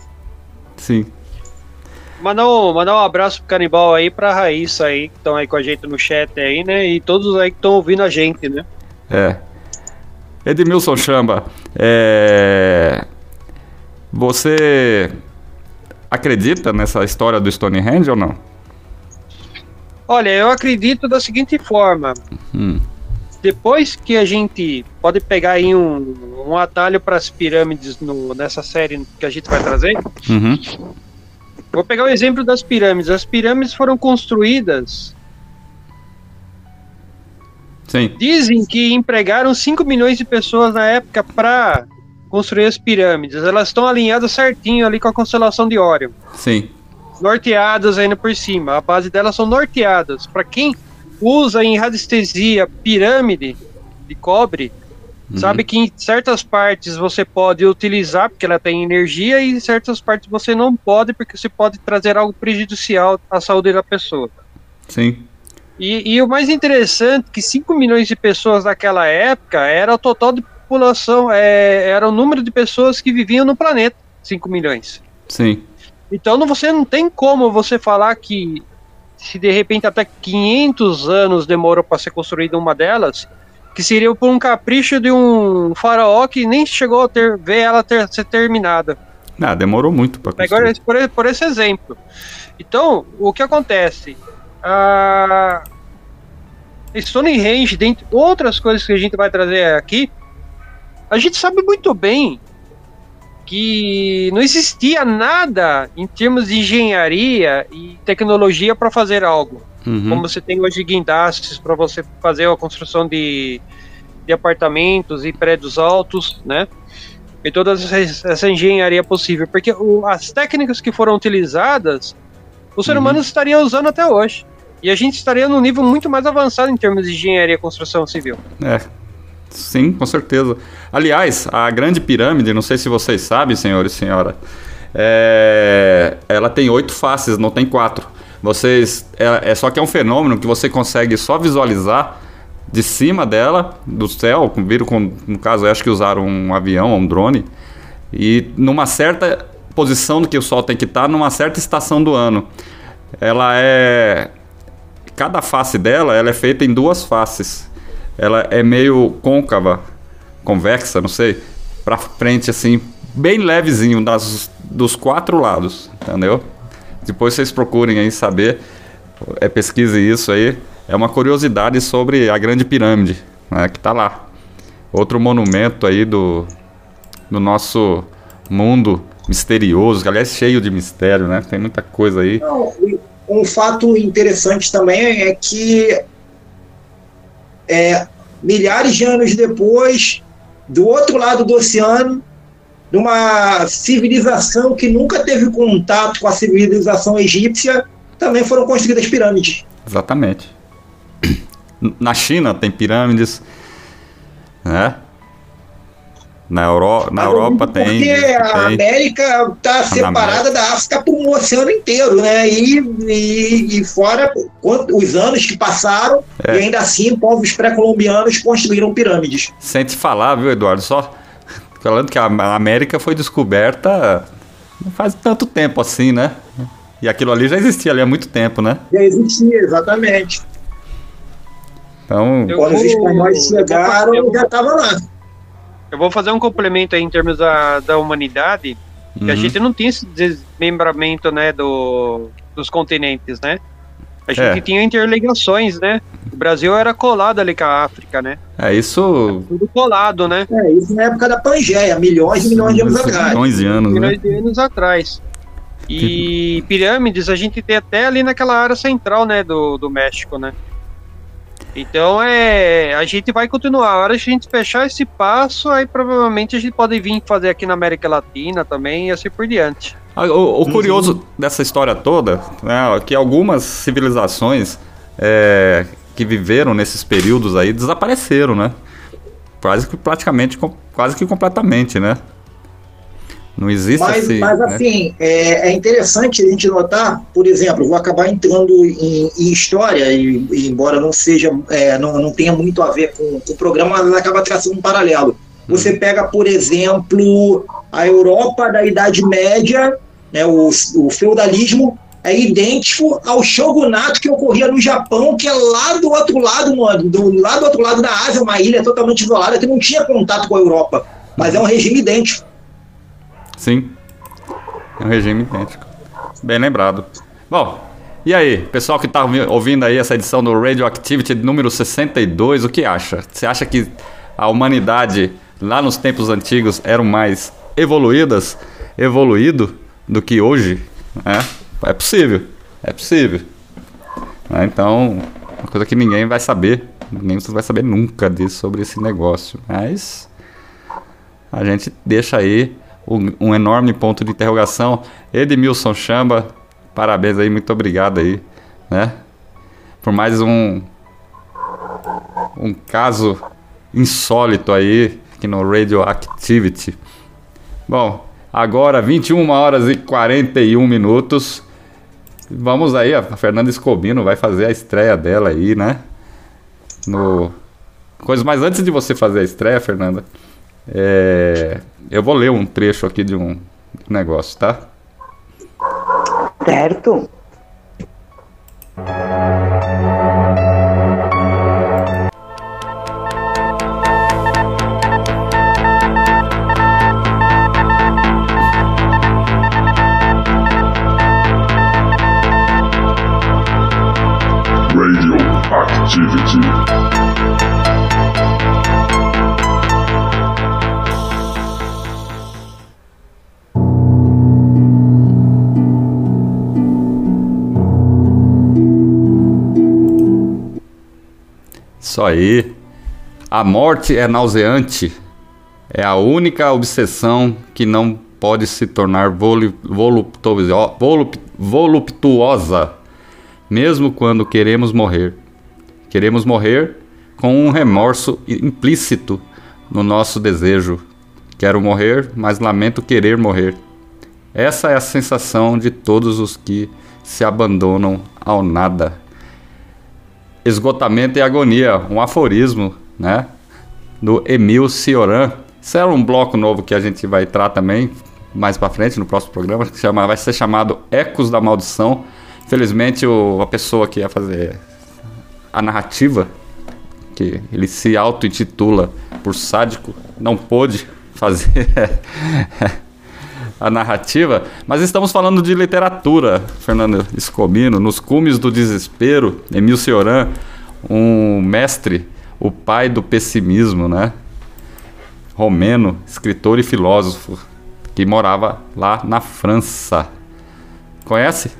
Speaker 1: Sim.
Speaker 2: Mandar um, mandar um abraço pro canibal aí, pra Raíssa aí, que estão aí com a gente no chat aí, né? E todos aí que estão ouvindo a gente, né?
Speaker 1: É. Edmilson Chamba, é... você acredita nessa história do Stonehenge ou não?
Speaker 2: Olha, eu acredito da seguinte forma.
Speaker 1: Hum.
Speaker 2: Depois que a gente pode pegar aí um, um atalho para as pirâmides no- nessa série que a gente vai trazer,
Speaker 1: Uhum.
Speaker 2: vou pegar o exemplo das pirâmides. As pirâmides foram construídas,
Speaker 1: Sim,
Speaker 2: dizem que empregaram 5 milhões de pessoas na época para construir as pirâmides. Elas estão alinhadas certinho ali com a constelação de Órion.
Speaker 1: sim.
Speaker 2: Norteadas ainda por cima. A base delas são norteadas. Para quem usa em radiestesia pirâmide de cobre,
Speaker 1: Uhum.
Speaker 2: sabe que em certas partes você pode utilizar porque ela tem energia e em certas partes você não pode porque você pode trazer algo prejudicial à saúde da pessoa.
Speaker 1: Sim.
Speaker 2: E, e o mais interessante que 5 milhões de pessoas naquela época era o total de população, é, era o número de pessoas que viviam no planeta, 5 milhões.
Speaker 1: Sim.
Speaker 2: Então você não tem como você falar que se de repente até 500 anos demorou para ser construída uma delas, que seria por um capricho de um faraó que nem chegou a ter, ver ela ter, ser terminada.
Speaker 1: Ah, demorou muito para
Speaker 2: Agora, por, por esse exemplo. Então, o que acontece? A Stonehenge, dentre outras coisas que a gente vai trazer aqui, a gente sabe muito bem que não existia nada em termos de engenharia e tecnologia para fazer algo.
Speaker 1: Uhum.
Speaker 2: Como você tem hoje guindastes para você fazer a construção de, de apartamentos e prédios altos, né? E toda essa, essa engenharia possível. Porque o- as técnicas que foram utilizadas, o ser
Speaker 1: Uhum.
Speaker 2: humano estaria usando até hoje. E a gente estaria num nível muito mais avançado em termos de engenharia e construção civil.
Speaker 1: É. Sim, com certeza. Aliás, a Grande Pirâmide, não sei se vocês sabem, senhores e senhora, é, ela tem oito faces, não tem quatro. Vocês, é, é só que é um fenômeno que você consegue só visualizar de cima dela, do céu, viram com, no caso, acho que usaram um avião, um drone, e numa certa posição do que o Sol tem que estar, numa certa estação do ano. Ela é cada face dela ela é feita em duas faces. Ela é meio côncava, convexa, não sei, pra frente assim, bem levezinho das, dos quatro lados, entendeu? Depois vocês procurem aí saber, é, pesquise isso aí. É uma curiosidade sobre a Grande Pirâmide, né, que tá lá. Outro monumento aí do, do nosso mundo misterioso, que aliás cheio de mistério, né? Tem muita coisa aí.
Speaker 3: Não, um fato interessante também é que é, milhares de anos depois, do outro lado do oceano, de uma civilização que nunca teve contato com a civilização egípcia, também foram construídas pirâmides.
Speaker 1: Exatamente. Na China tem pirâmides, né? Na, Euro... na Europa tem.
Speaker 3: Porque a
Speaker 1: tem.
Speaker 3: América está separada da África por um oceano inteiro, né? E, e, e fora os anos que passaram,
Speaker 1: É.
Speaker 3: e ainda assim povos pré-colombianos construíram pirâmides.
Speaker 1: Sem te falar, viu, Eduardo? Só [laughs] falando que a América foi descoberta não faz tanto tempo assim, né? E aquilo ali já existia ali há muito tempo, né?
Speaker 3: Já existia, exatamente.
Speaker 1: Então,
Speaker 2: Eu
Speaker 3: Quando os espanhóis
Speaker 2: eu vou
Speaker 3: chegaram,
Speaker 2: um-
Speaker 3: já estava lá.
Speaker 2: Eu vou fazer um complemento aí em termos da, da humanidade, que a
Speaker 1: uhum.
Speaker 2: gente não tinha esse desmembramento, né, do, dos continentes, né? A gente
Speaker 1: É.
Speaker 2: tinha interligações, né? O Brasil era colado ali com a África, né?
Speaker 1: é isso.
Speaker 2: Tudo colado, né?
Speaker 3: É, isso na época da Pangeia, milhões e milhões de anos atrás.
Speaker 1: Milhões de anos, né?
Speaker 2: milhões de anos atrás. E pirâmides a gente tem até ali naquela área central, né, do, do México, né? Então é, a gente vai continuar. A hora que a gente fechar esse passo, aí provavelmente a gente pode vir fazer aqui na América Latina também e assim por diante.
Speaker 1: Ah, O, o curioso dessa história toda né, é que algumas civilizações é, que viveram nesses períodos aí desapareceram, né? Quase que praticamente, quase que completamente, né? Não existe
Speaker 3: Mas,
Speaker 1: esse,
Speaker 3: mas
Speaker 1: né?
Speaker 3: assim, é, é interessante a gente notar, por exemplo, vou acabar entrando em, em história, e, e embora não seja, é, não, não tenha muito a ver com, com o programa, mas acaba traçando um paralelo. Você pega, por exemplo, a Europa da Idade Média, né, o, o feudalismo, é idêntico ao shogunato que ocorria no Japão, que é lá do outro lado, mano, do, lá do outro lado da Ásia, uma ilha totalmente isolada que não tinha contato com a Europa, mas é um regime idêntico.
Speaker 1: Sim. É um regime idêntico. Bem lembrado. Bom, e aí, pessoal que tá ouvi- ouvindo aí essa edição do Radioactivity número 62, o que acha? Você acha que a humanidade lá nos tempos antigos eram mais evoluídas, evoluído do que hoje? É, é possível. É possível. É, então, uma coisa que ninguém vai saber. Ninguém vai saber nunca disso sobre esse negócio. Mas a gente deixa aí um, enorme ponto de interrogação. Edmilson Chamba, parabéns aí, muito obrigado aí, né? Por mais um um caso insólito aí aqui no Radioactivity. Bom, agora 21 horas e 41 minutos. Vamos aí, a Fernanda Escobino vai fazer a estreia dela aí, né? No Coisa, mas antes de você fazer a estreia, Fernanda, é, eu vou ler um trecho aqui de um negócio, tá?
Speaker 4: Certo?
Speaker 5: Radioactivity.
Speaker 1: Isso aí. A morte é nauseante. É a única obsessão que não pode se tornar voluptuosa, mesmo quando queremos morrer. Queremos morrer com um remorso implícito no nosso desejo. Quero morrer, mas lamento querer morrer. Essa é a sensação de todos os que se abandonam ao nada. Esgotamento e agonia, um aforismo, né? Do Emil Cioran. Isso é um bloco novo que a gente vai entrar também mais pra frente no próximo programa, que chama, vai ser chamado Ecos da Maldição. Infelizmente, o, a pessoa que ia fazer a narrativa, que ele se auto-intitula por sádico, não pôde fazer [laughs] a narrativa, mas estamos falando de literatura, Fernando Escobino, nos cumes do desespero, Emil Cioran, um mestre, o pai do pessimismo, né? Romeno, escritor e filósofo, que morava lá na França. Conhece?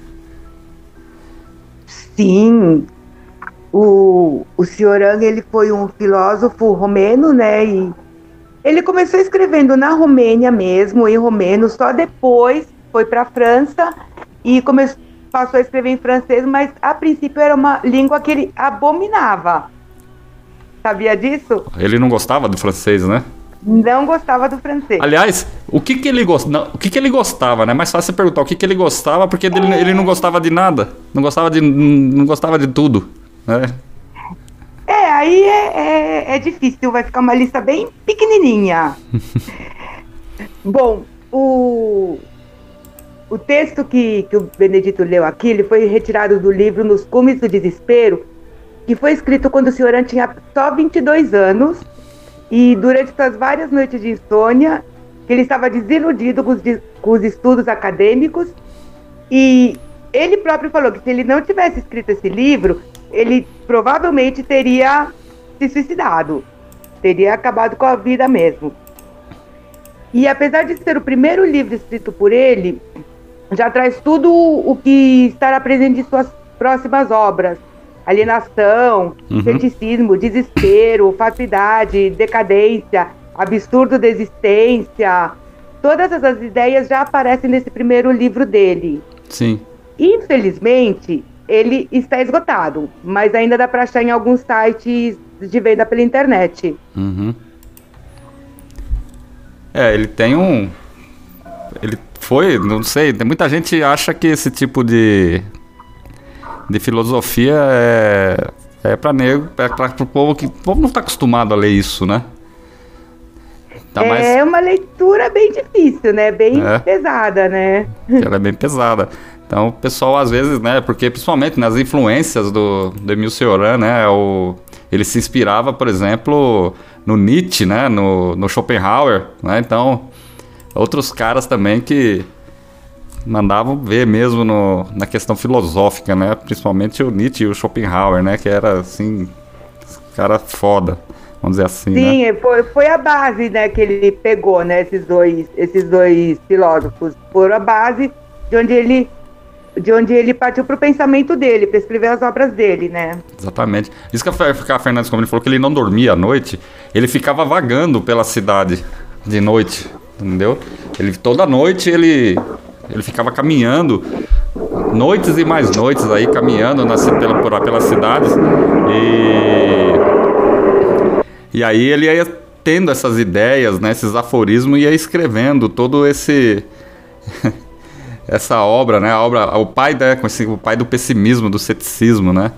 Speaker 4: Sim. O, o Cioran, ele foi um filósofo romeno, né? E ele começou escrevendo na Romênia mesmo, em romeno, só depois foi para a França e começou, passou a escrever em francês, mas a princípio era uma língua que ele abominava. Sabia disso?
Speaker 1: Ele não gostava do francês, né?
Speaker 4: Não gostava do francês.
Speaker 1: Aliás, o que que ele gostava? O que que ele gostava, né? Mais fácil perguntar o que que ele gostava, porque ele, ele não gostava de nada, não gostava de não gostava de tudo, né?
Speaker 4: É, aí é, é, é difícil, vai ficar uma lista bem pequenininha. [laughs] Bom, o, o texto que, que o Benedito leu aqui, ele foi retirado do livro Nos Cumes do Desespero, que foi escrito quando o senhor tinha só 22 anos, e durante suas várias noites de insônia, que ele estava desiludido com os, com os estudos acadêmicos, e ele próprio falou que se ele não tivesse escrito esse livro, ele provavelmente teria se suicidado, teria acabado com a vida mesmo. E apesar de ser o primeiro livro escrito por ele, já traz tudo o que estará presente em suas próximas obras. alienação,
Speaker 1: Uhum.
Speaker 4: ceticismo, desespero, fatuidade, decadência, absurdo da existência. Todas essas ideias já aparecem nesse primeiro livro dele.
Speaker 1: Sim.
Speaker 4: Infelizmente, ele está esgotado, mas ainda dá para achar em alguns sites de venda pela internet.
Speaker 1: Uhum. É, ele tem um. Ele foi, não sei, tem muita gente acha que esse tipo de. de filosofia é. é pra negro, é pra, pro povo que. O povo não tá acostumado a ler isso, né? Tá mais.
Speaker 4: É uma leitura bem difícil, né? Bem
Speaker 1: É.
Speaker 4: pesada, né?
Speaker 1: Ela é bem pesada. Então, o pessoal, às vezes, né? Porque, principalmente nas influências do, do Emil Cioran, né? O, ele se inspirava, por exemplo, no Nietzsche, né? No, no Schopenhauer, né? Então, outros caras também que mandavam ver mesmo no, na questão filosófica, né? Principalmente o Nietzsche e o Schopenhauer, né? Que era, assim, cara foda, vamos dizer assim, né?
Speaker 4: Sim, foi, foi a base né, que ele pegou, né? Esses dois, esses dois filósofos. Foram a base de onde ele, de onde ele partiu para o pensamento dele, para escrever as obras dele, né?
Speaker 1: Exatamente. Isso que a Fernandes, ele falou, que ele não dormia à noite, ele ficava vagando pela cidade de noite, entendeu? Ele toda noite ele ele ficava caminhando noites e mais noites aí caminhando na, pela, por, pelas cidades e e aí ele ia tendo essas ideias, né, esses aforismos e ia escrevendo todo esse [laughs] essa obra, né, a obra, o pai, né, com esse- o pai do pessimismo, do ceticismo, né?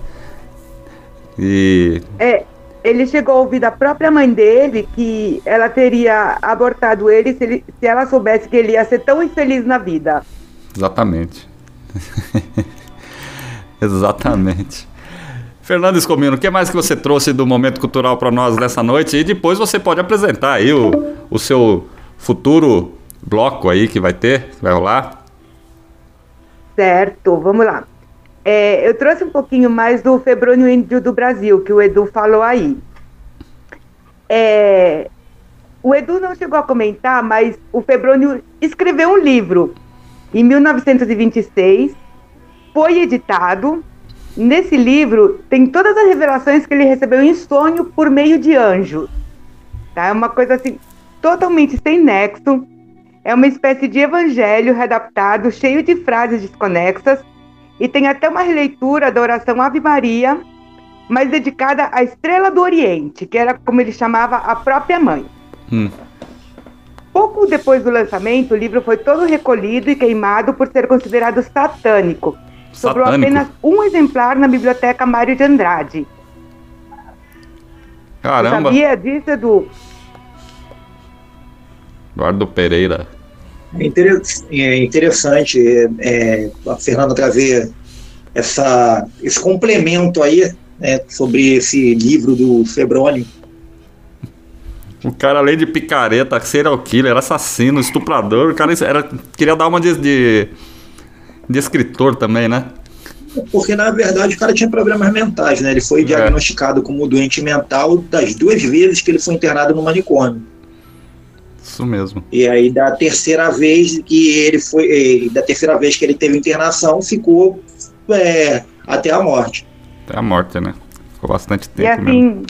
Speaker 1: E
Speaker 4: É, ele chegou a ouvir da própria mãe dele que ela teria abortado ele se, ele se ela soubesse que ele ia ser tão infeliz na vida.
Speaker 1: exatamente. [laughs] exatamente. Fernando Escomino, o que mais que você trouxe do momento cultural para nós nessa noite? E depois você pode apresentar aí o, o seu futuro bloco aí que vai ter, que vai rolar.
Speaker 4: Certo, vamos lá. É, eu trouxe um pouquinho mais do Febrônio Índio do Brasil, que o Edu falou aí. É, o Edu não chegou a comentar, mas o Febrônio escreveu um livro em 1926, foi editado. Nesse livro tem todas as revelações que ele recebeu em sonho por meio de anjos. Tá? É uma coisa assim, totalmente sem nexo. É uma espécie de evangelho readaptado, cheio de frases desconexas, e tem até uma releitura da oração Ave Maria, mas dedicada à estrela do Oriente, que era como ele chamava a própria mãe.
Speaker 1: Hum.
Speaker 4: Pouco depois do lançamento, o livro foi todo recolhido e queimado por ser considerado satânico. Sobrou
Speaker 1: Satânico?
Speaker 4: apenas um exemplar na biblioteca Mário de Andrade. Você
Speaker 1: Caramba,
Speaker 4: Sabia disso, Edu?
Speaker 1: Eduardo Pereira.
Speaker 3: É é interessante é, a Fernanda trazer essa, esse complemento aí né, sobre esse livro do Febrônio.
Speaker 1: O cara, além de picareta, serial killer, assassino, estuprador, o cara era, queria dar uma de, de, de escritor também, né?
Speaker 3: Porque, na verdade, o cara tinha problemas mentais, né? Ele foi
Speaker 1: É.
Speaker 3: diagnosticado como doente mental das duas vezes que ele foi internado no manicômio.
Speaker 1: Isso mesmo.
Speaker 3: E aí, da terceira vez que ele foi, da terceira vez que ele teve internação, ficou é, até a morte.
Speaker 1: Até a morte, né? Ficou bastante
Speaker 4: E
Speaker 1: tempo mesmo.
Speaker 4: assim,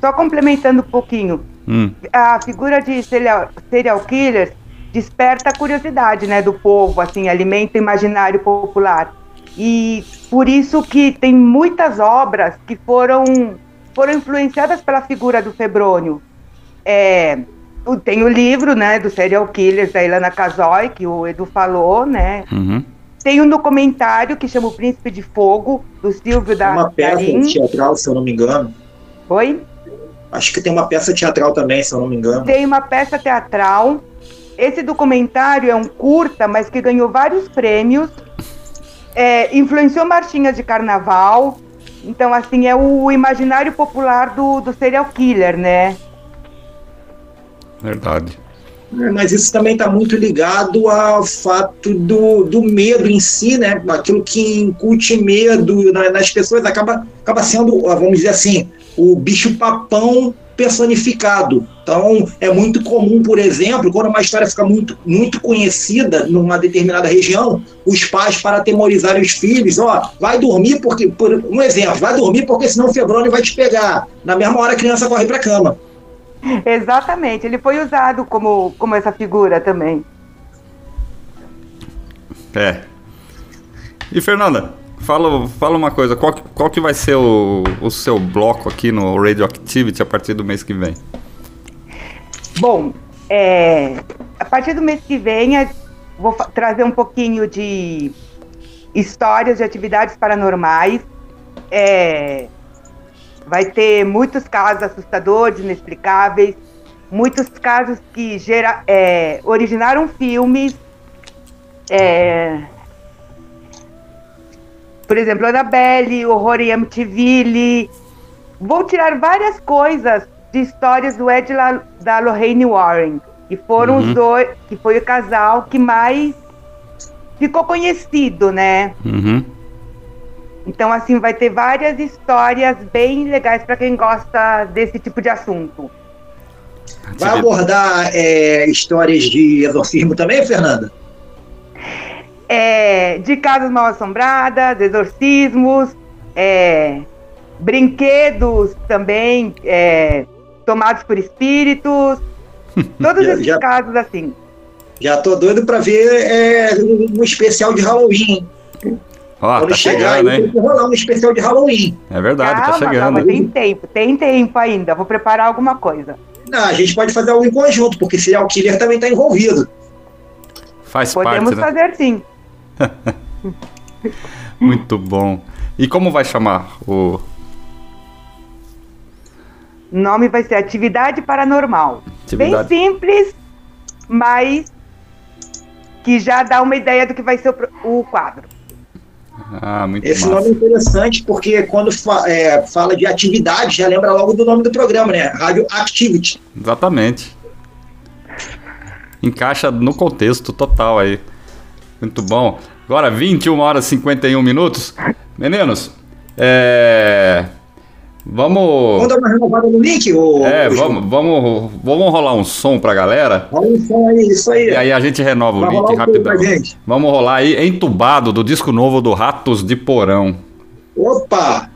Speaker 4: só complementando um pouquinho,
Speaker 1: Hum,
Speaker 4: a figura de serial, serial killers desperta a curiosidade, né, do povo, assim, alimenta o imaginário popular. E por isso que tem muitas obras que foram, foram influenciadas pela figura do Febrônio. É, tem o livro, né, do serial killers da Ilana Casoy, que o Edu falou, né?
Speaker 1: uhum.
Speaker 4: Tem um documentário que chama O Príncipe de Fogo, do Silvio da
Speaker 3: uma peça
Speaker 4: Darim.
Speaker 3: teatral, se eu não me engano.
Speaker 4: Oi?
Speaker 3: Acho que tem uma peça teatral também, se eu não me engano.
Speaker 4: Tem uma peça teatral. Esse documentário é um curta, mas que ganhou vários prêmios. É, influenciou marchinhas de carnaval. Então, assim, é o imaginário popular do, do serial killer, né?
Speaker 1: Verdade.
Speaker 3: Mas isso também está muito ligado ao fato do, do medo em si, né? Aquilo que incute medo na- nas pessoas acaba, acaba sendo, vamos dizer assim, o bicho papão personificado. Então, é muito comum, por exemplo, quando uma história fica muito, muito conhecida numa determinada região, os pais, para atemorizarem os filhos, ó, vai dormir porque, por um exemplo, vai dormir porque senão o febrônio vai te pegar. Na mesma hora a criança corre para a cama. [laughs]
Speaker 4: Exatamente, ele foi usado como, como essa figura também.
Speaker 1: É. E Fernanda, fala, fala uma coisa, qual, qual que vai ser o, o seu bloco aqui no Radioactivity a partir do mês que vem?
Speaker 4: Bom, é, a partir do mês que vem, vou trazer um pouquinho de histórias de atividades paranormais. É, vai ter muitos casos assustadores, inexplicáveis, muitos casos que gera, é, originaram filmes. é, por exemplo, Annabelle, Horror em Amityville. Vou tirar várias coisas de histórias do Ed La, da Lorraine Warren, que foram
Speaker 1: Uhum.
Speaker 4: os dois, que foi o casal que mais ficou conhecido, né?
Speaker 1: Uhum.
Speaker 4: Então, assim, vai ter várias histórias bem legais para quem gosta desse tipo de assunto.
Speaker 3: Vai abordar é, histórias de exorcismo também, Fernanda?
Speaker 4: É, de casas mal assombradas, exorcismos, é, brinquedos também é, tomados por espíritos, [laughs] todos
Speaker 3: Já-
Speaker 4: esses
Speaker 3: já-
Speaker 4: casos assim.
Speaker 3: Já tô doido para ver é, um um especial de Halloween.
Speaker 1: Ó,
Speaker 3: Quando
Speaker 1: tá
Speaker 3: chegar
Speaker 1: chegando,
Speaker 3: aí, tem que rolar um especial de Halloween.
Speaker 1: É verdade, tá
Speaker 4: calma,
Speaker 1: chegando.
Speaker 4: calma, tem tempo, tem tempo ainda. Vou preparar alguma coisa.
Speaker 3: Não, a gente pode fazer algo em conjunto, porque serial killer também está envolvido.
Speaker 1: Faz
Speaker 4: Podemos
Speaker 1: parte, né?
Speaker 4: fazer sim. [laughs]
Speaker 1: Muito bom. E como vai chamar o.
Speaker 4: O nome vai ser Atividade Paranormal.
Speaker 1: Atividade.
Speaker 4: Bem simples, mas que já dá uma ideia do que vai ser o, o quadro.
Speaker 1: Ah, muito
Speaker 3: Esse
Speaker 1: massa.
Speaker 3: nome é interessante porque quando fa- é, fala de atividade, já lembra logo do nome do programa, né? Radio Activity.
Speaker 1: Exatamente. Encaixa no contexto total aí. Muito bom. Agora, 21 horas e 51 minutos. Meninos, é.
Speaker 3: Vamos
Speaker 1: Vamos.
Speaker 3: dar uma renovada no link? Ô,
Speaker 1: É, vamos, vamos, vamos rolar um som pra galera.
Speaker 3: Rola um som aí, isso aí.
Speaker 1: E aí a gente renova o link rapidão. Vamos rolar aí entubado do disco novo do Ratos de Porão.
Speaker 3: Opa!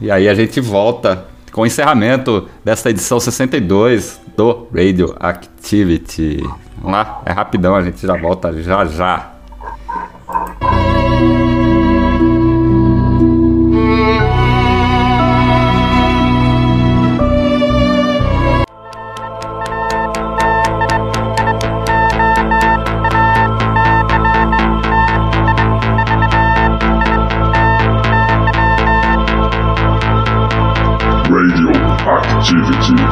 Speaker 1: E aí a gente volta com o encerramento desta edição 62 do Radio Activity. Vamos lá, é rapidão, a gente já volta já já.
Speaker 5: Activity.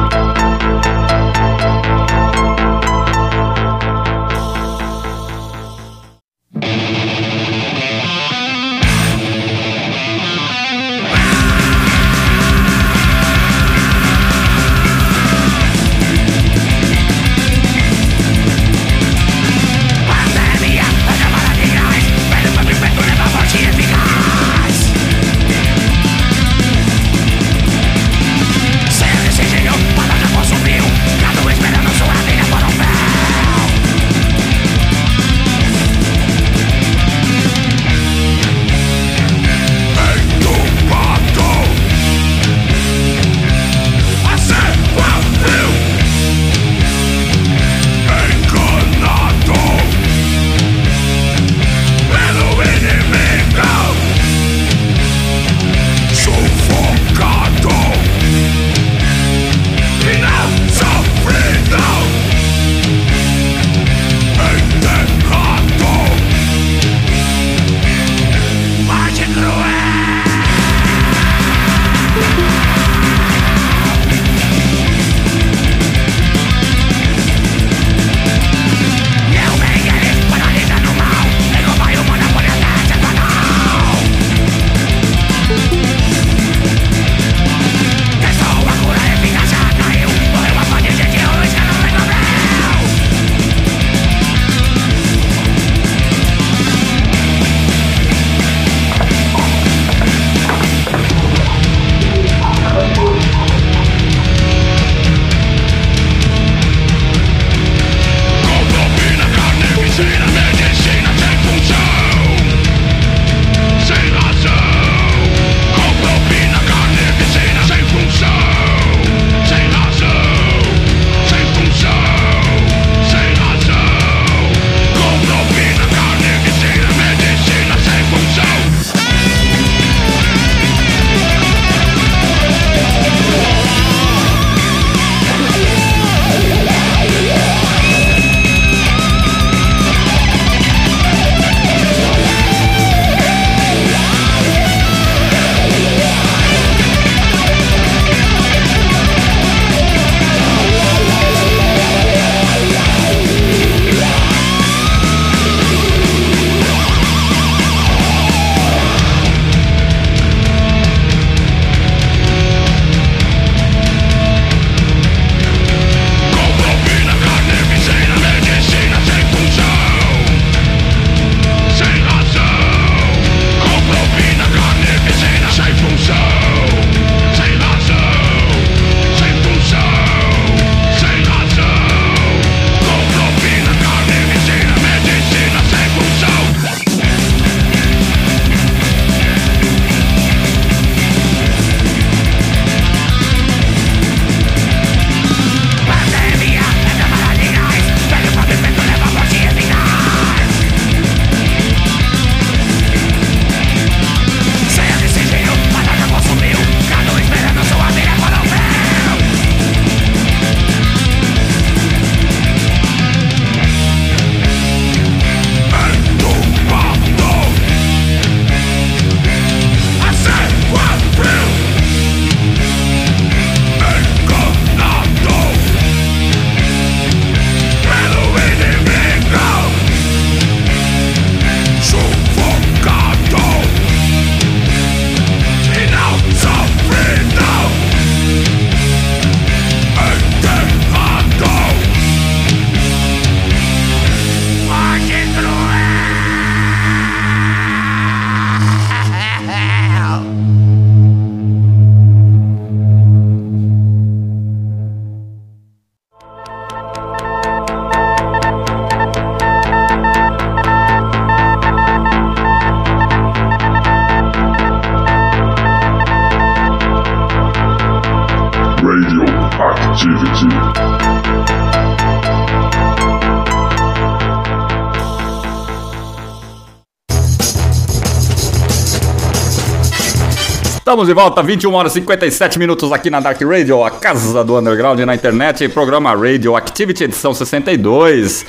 Speaker 1: Estamos de volta, 21 horas e 57 minutos aqui na Dark Radio, a casa do underground na internet, programa Radio Activity, edição 62.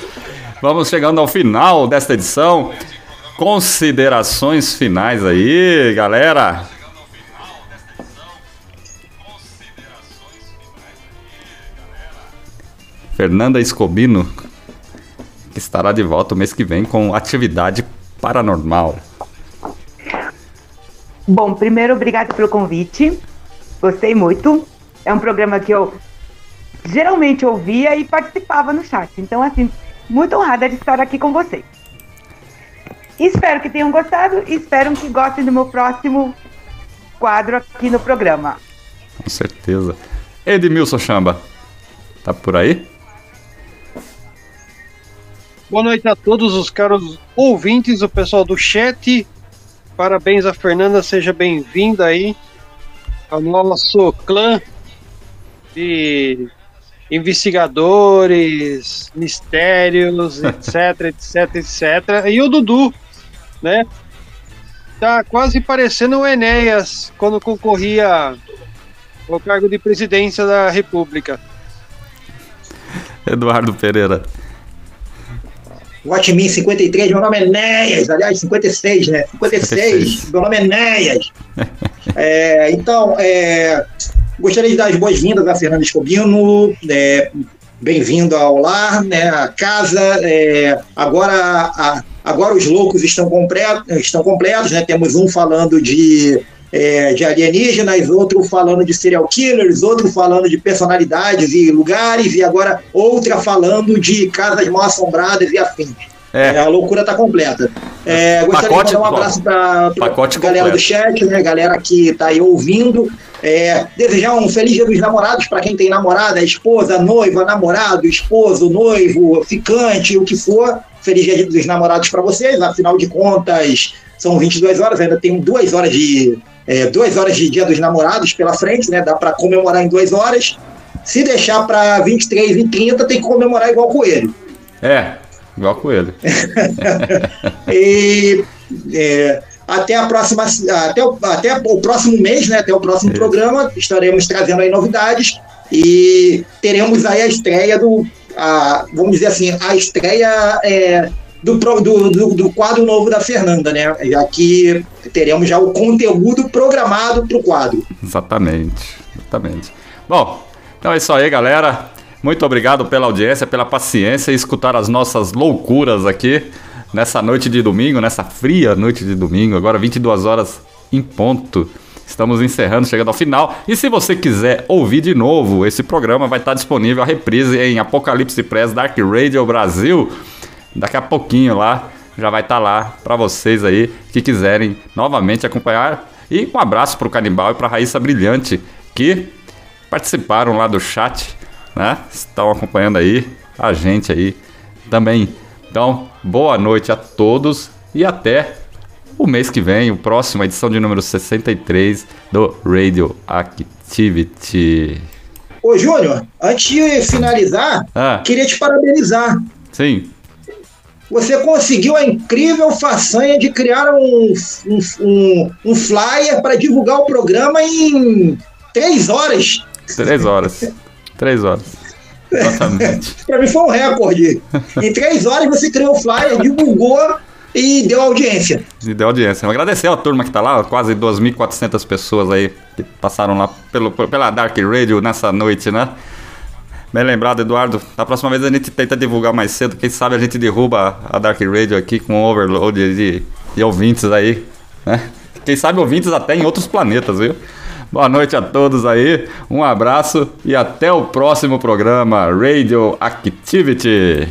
Speaker 1: Vamos chegando ao final desta edição. Considerações finais aí, galera. Fernanda Escobino, que estará de volta o mês que vem com atividade paranormal.
Speaker 4: Bom, primeiro, obrigado pelo convite. Gostei muito. É um programa que eu geralmente ouvia e participava no chat. Então, assim, muito honrada de estar aqui com vocês. Espero que tenham gostado e espero que gostem do meu próximo quadro aqui no programa.
Speaker 1: Com certeza. Edmilson Chamba, tá por aí?
Speaker 2: Boa noite a todos os caros ouvintes, o pessoal do chat. Parabéns a Fernanda, seja bem-vinda aí ao nosso clã de investigadores, mistérios, [laughs] etc, etc, etc. E o Dudu, né? Tá quase parecendo o Enéas quando concorria ao cargo de presidência da República.
Speaker 1: Eduardo Pereira.
Speaker 3: Mim 53, meu nome é Enéas, aliás, 56, né? 56,
Speaker 1: 56.
Speaker 3: meu nome é Enéas. [laughs] É, então, é, gostaria de dar as boas-vindas a Fernando Escobino, é, bem-vindo ao lar, né? A casa, é, agora, a- agora os loucos estão, completos, estão completos, né? Temos um falando de, é, de alienígenas, outro falando de serial killers, outro falando de personalidades e lugares, e agora outra falando de casas mal assombradas e afins.
Speaker 1: É.
Speaker 3: a loucura tá completa. É, gostaria
Speaker 1: Pacote
Speaker 3: de mandar um abraço para
Speaker 1: Pacote
Speaker 3: galera do chat, né? Galera que tá aí ouvindo. É, desejar um feliz dia dos namorados para quem tem namorada, esposa, noiva, namorado, esposo, noivo, ficante, o que for. Feliz dia dos namorados para vocês. Afinal de contas, são 22 horas, ainda tem duas horas de é, duas horas de dia dos namorados pela frente, né? Dá para comemorar em duas horas. Se deixar para 23 e 30, tem que comemorar igual coelho.
Speaker 1: É, igual com ele. [laughs]
Speaker 3: E é, até a próxima, até o, até o próximo mês, né? Até o próximo
Speaker 1: Isso.
Speaker 3: programa, estaremos trazendo aí novidades e teremos aí a estreia do, a, vamos dizer assim, a estreia é, do, do, do, do quadro novo da Fernanda, né? Já que teremos já o conteúdo programado para o quadro.
Speaker 1: Exatamente, exatamente. Bom, então é isso aí, galera. Muito obrigado pela audiência, pela paciência e escutar as nossas loucuras aqui nessa noite de domingo, nessa fria noite de domingo, agora 22 horas em ponto. Estamos encerrando, chegando ao final. E se você quiser ouvir de novo, esse programa vai estar disponível a reprise em Apocalipse Press Dark Radio Brasil. Daqui a pouquinho lá, já vai estar lá para vocês aí que quiserem novamente acompanhar. E um abraço para o Canibal e para a Raíssa Brilhante, que participaram lá do chat, né? Estão acompanhando aí a gente aí também. Então, boa noite a todos e até o mês que vem, o próximo, edição de número 63 do Radio Activity.
Speaker 3: Ô, Júnior, antes de finalizar,
Speaker 1: Ah,
Speaker 3: queria te parabenizar.
Speaker 1: sim,
Speaker 3: Você conseguiu a incrível façanha de criar um, um, um, um flyer para divulgar o programa em três horas.
Speaker 1: três horas. Três horas. Exatamente. [laughs]
Speaker 3: Para mim foi um recorde. Em três horas você criou o flyer, divulgou e deu audiência.
Speaker 1: E deu audiência. Agradecer a turma que tá lá, quase 2.400 pessoas aí que passaram lá pelo, pela Dark Radio nessa noite, né? Bem lembrado, Eduardo. Da próxima vez a gente tenta divulgar mais cedo. Quem sabe a gente derruba a Dark Radio aqui com um overload de, de ouvintes aí, né? Quem sabe ouvintes até em outros planetas, viu? Boa noite a todos aí, um abraço e até o próximo programa Radio
Speaker 5: Activity.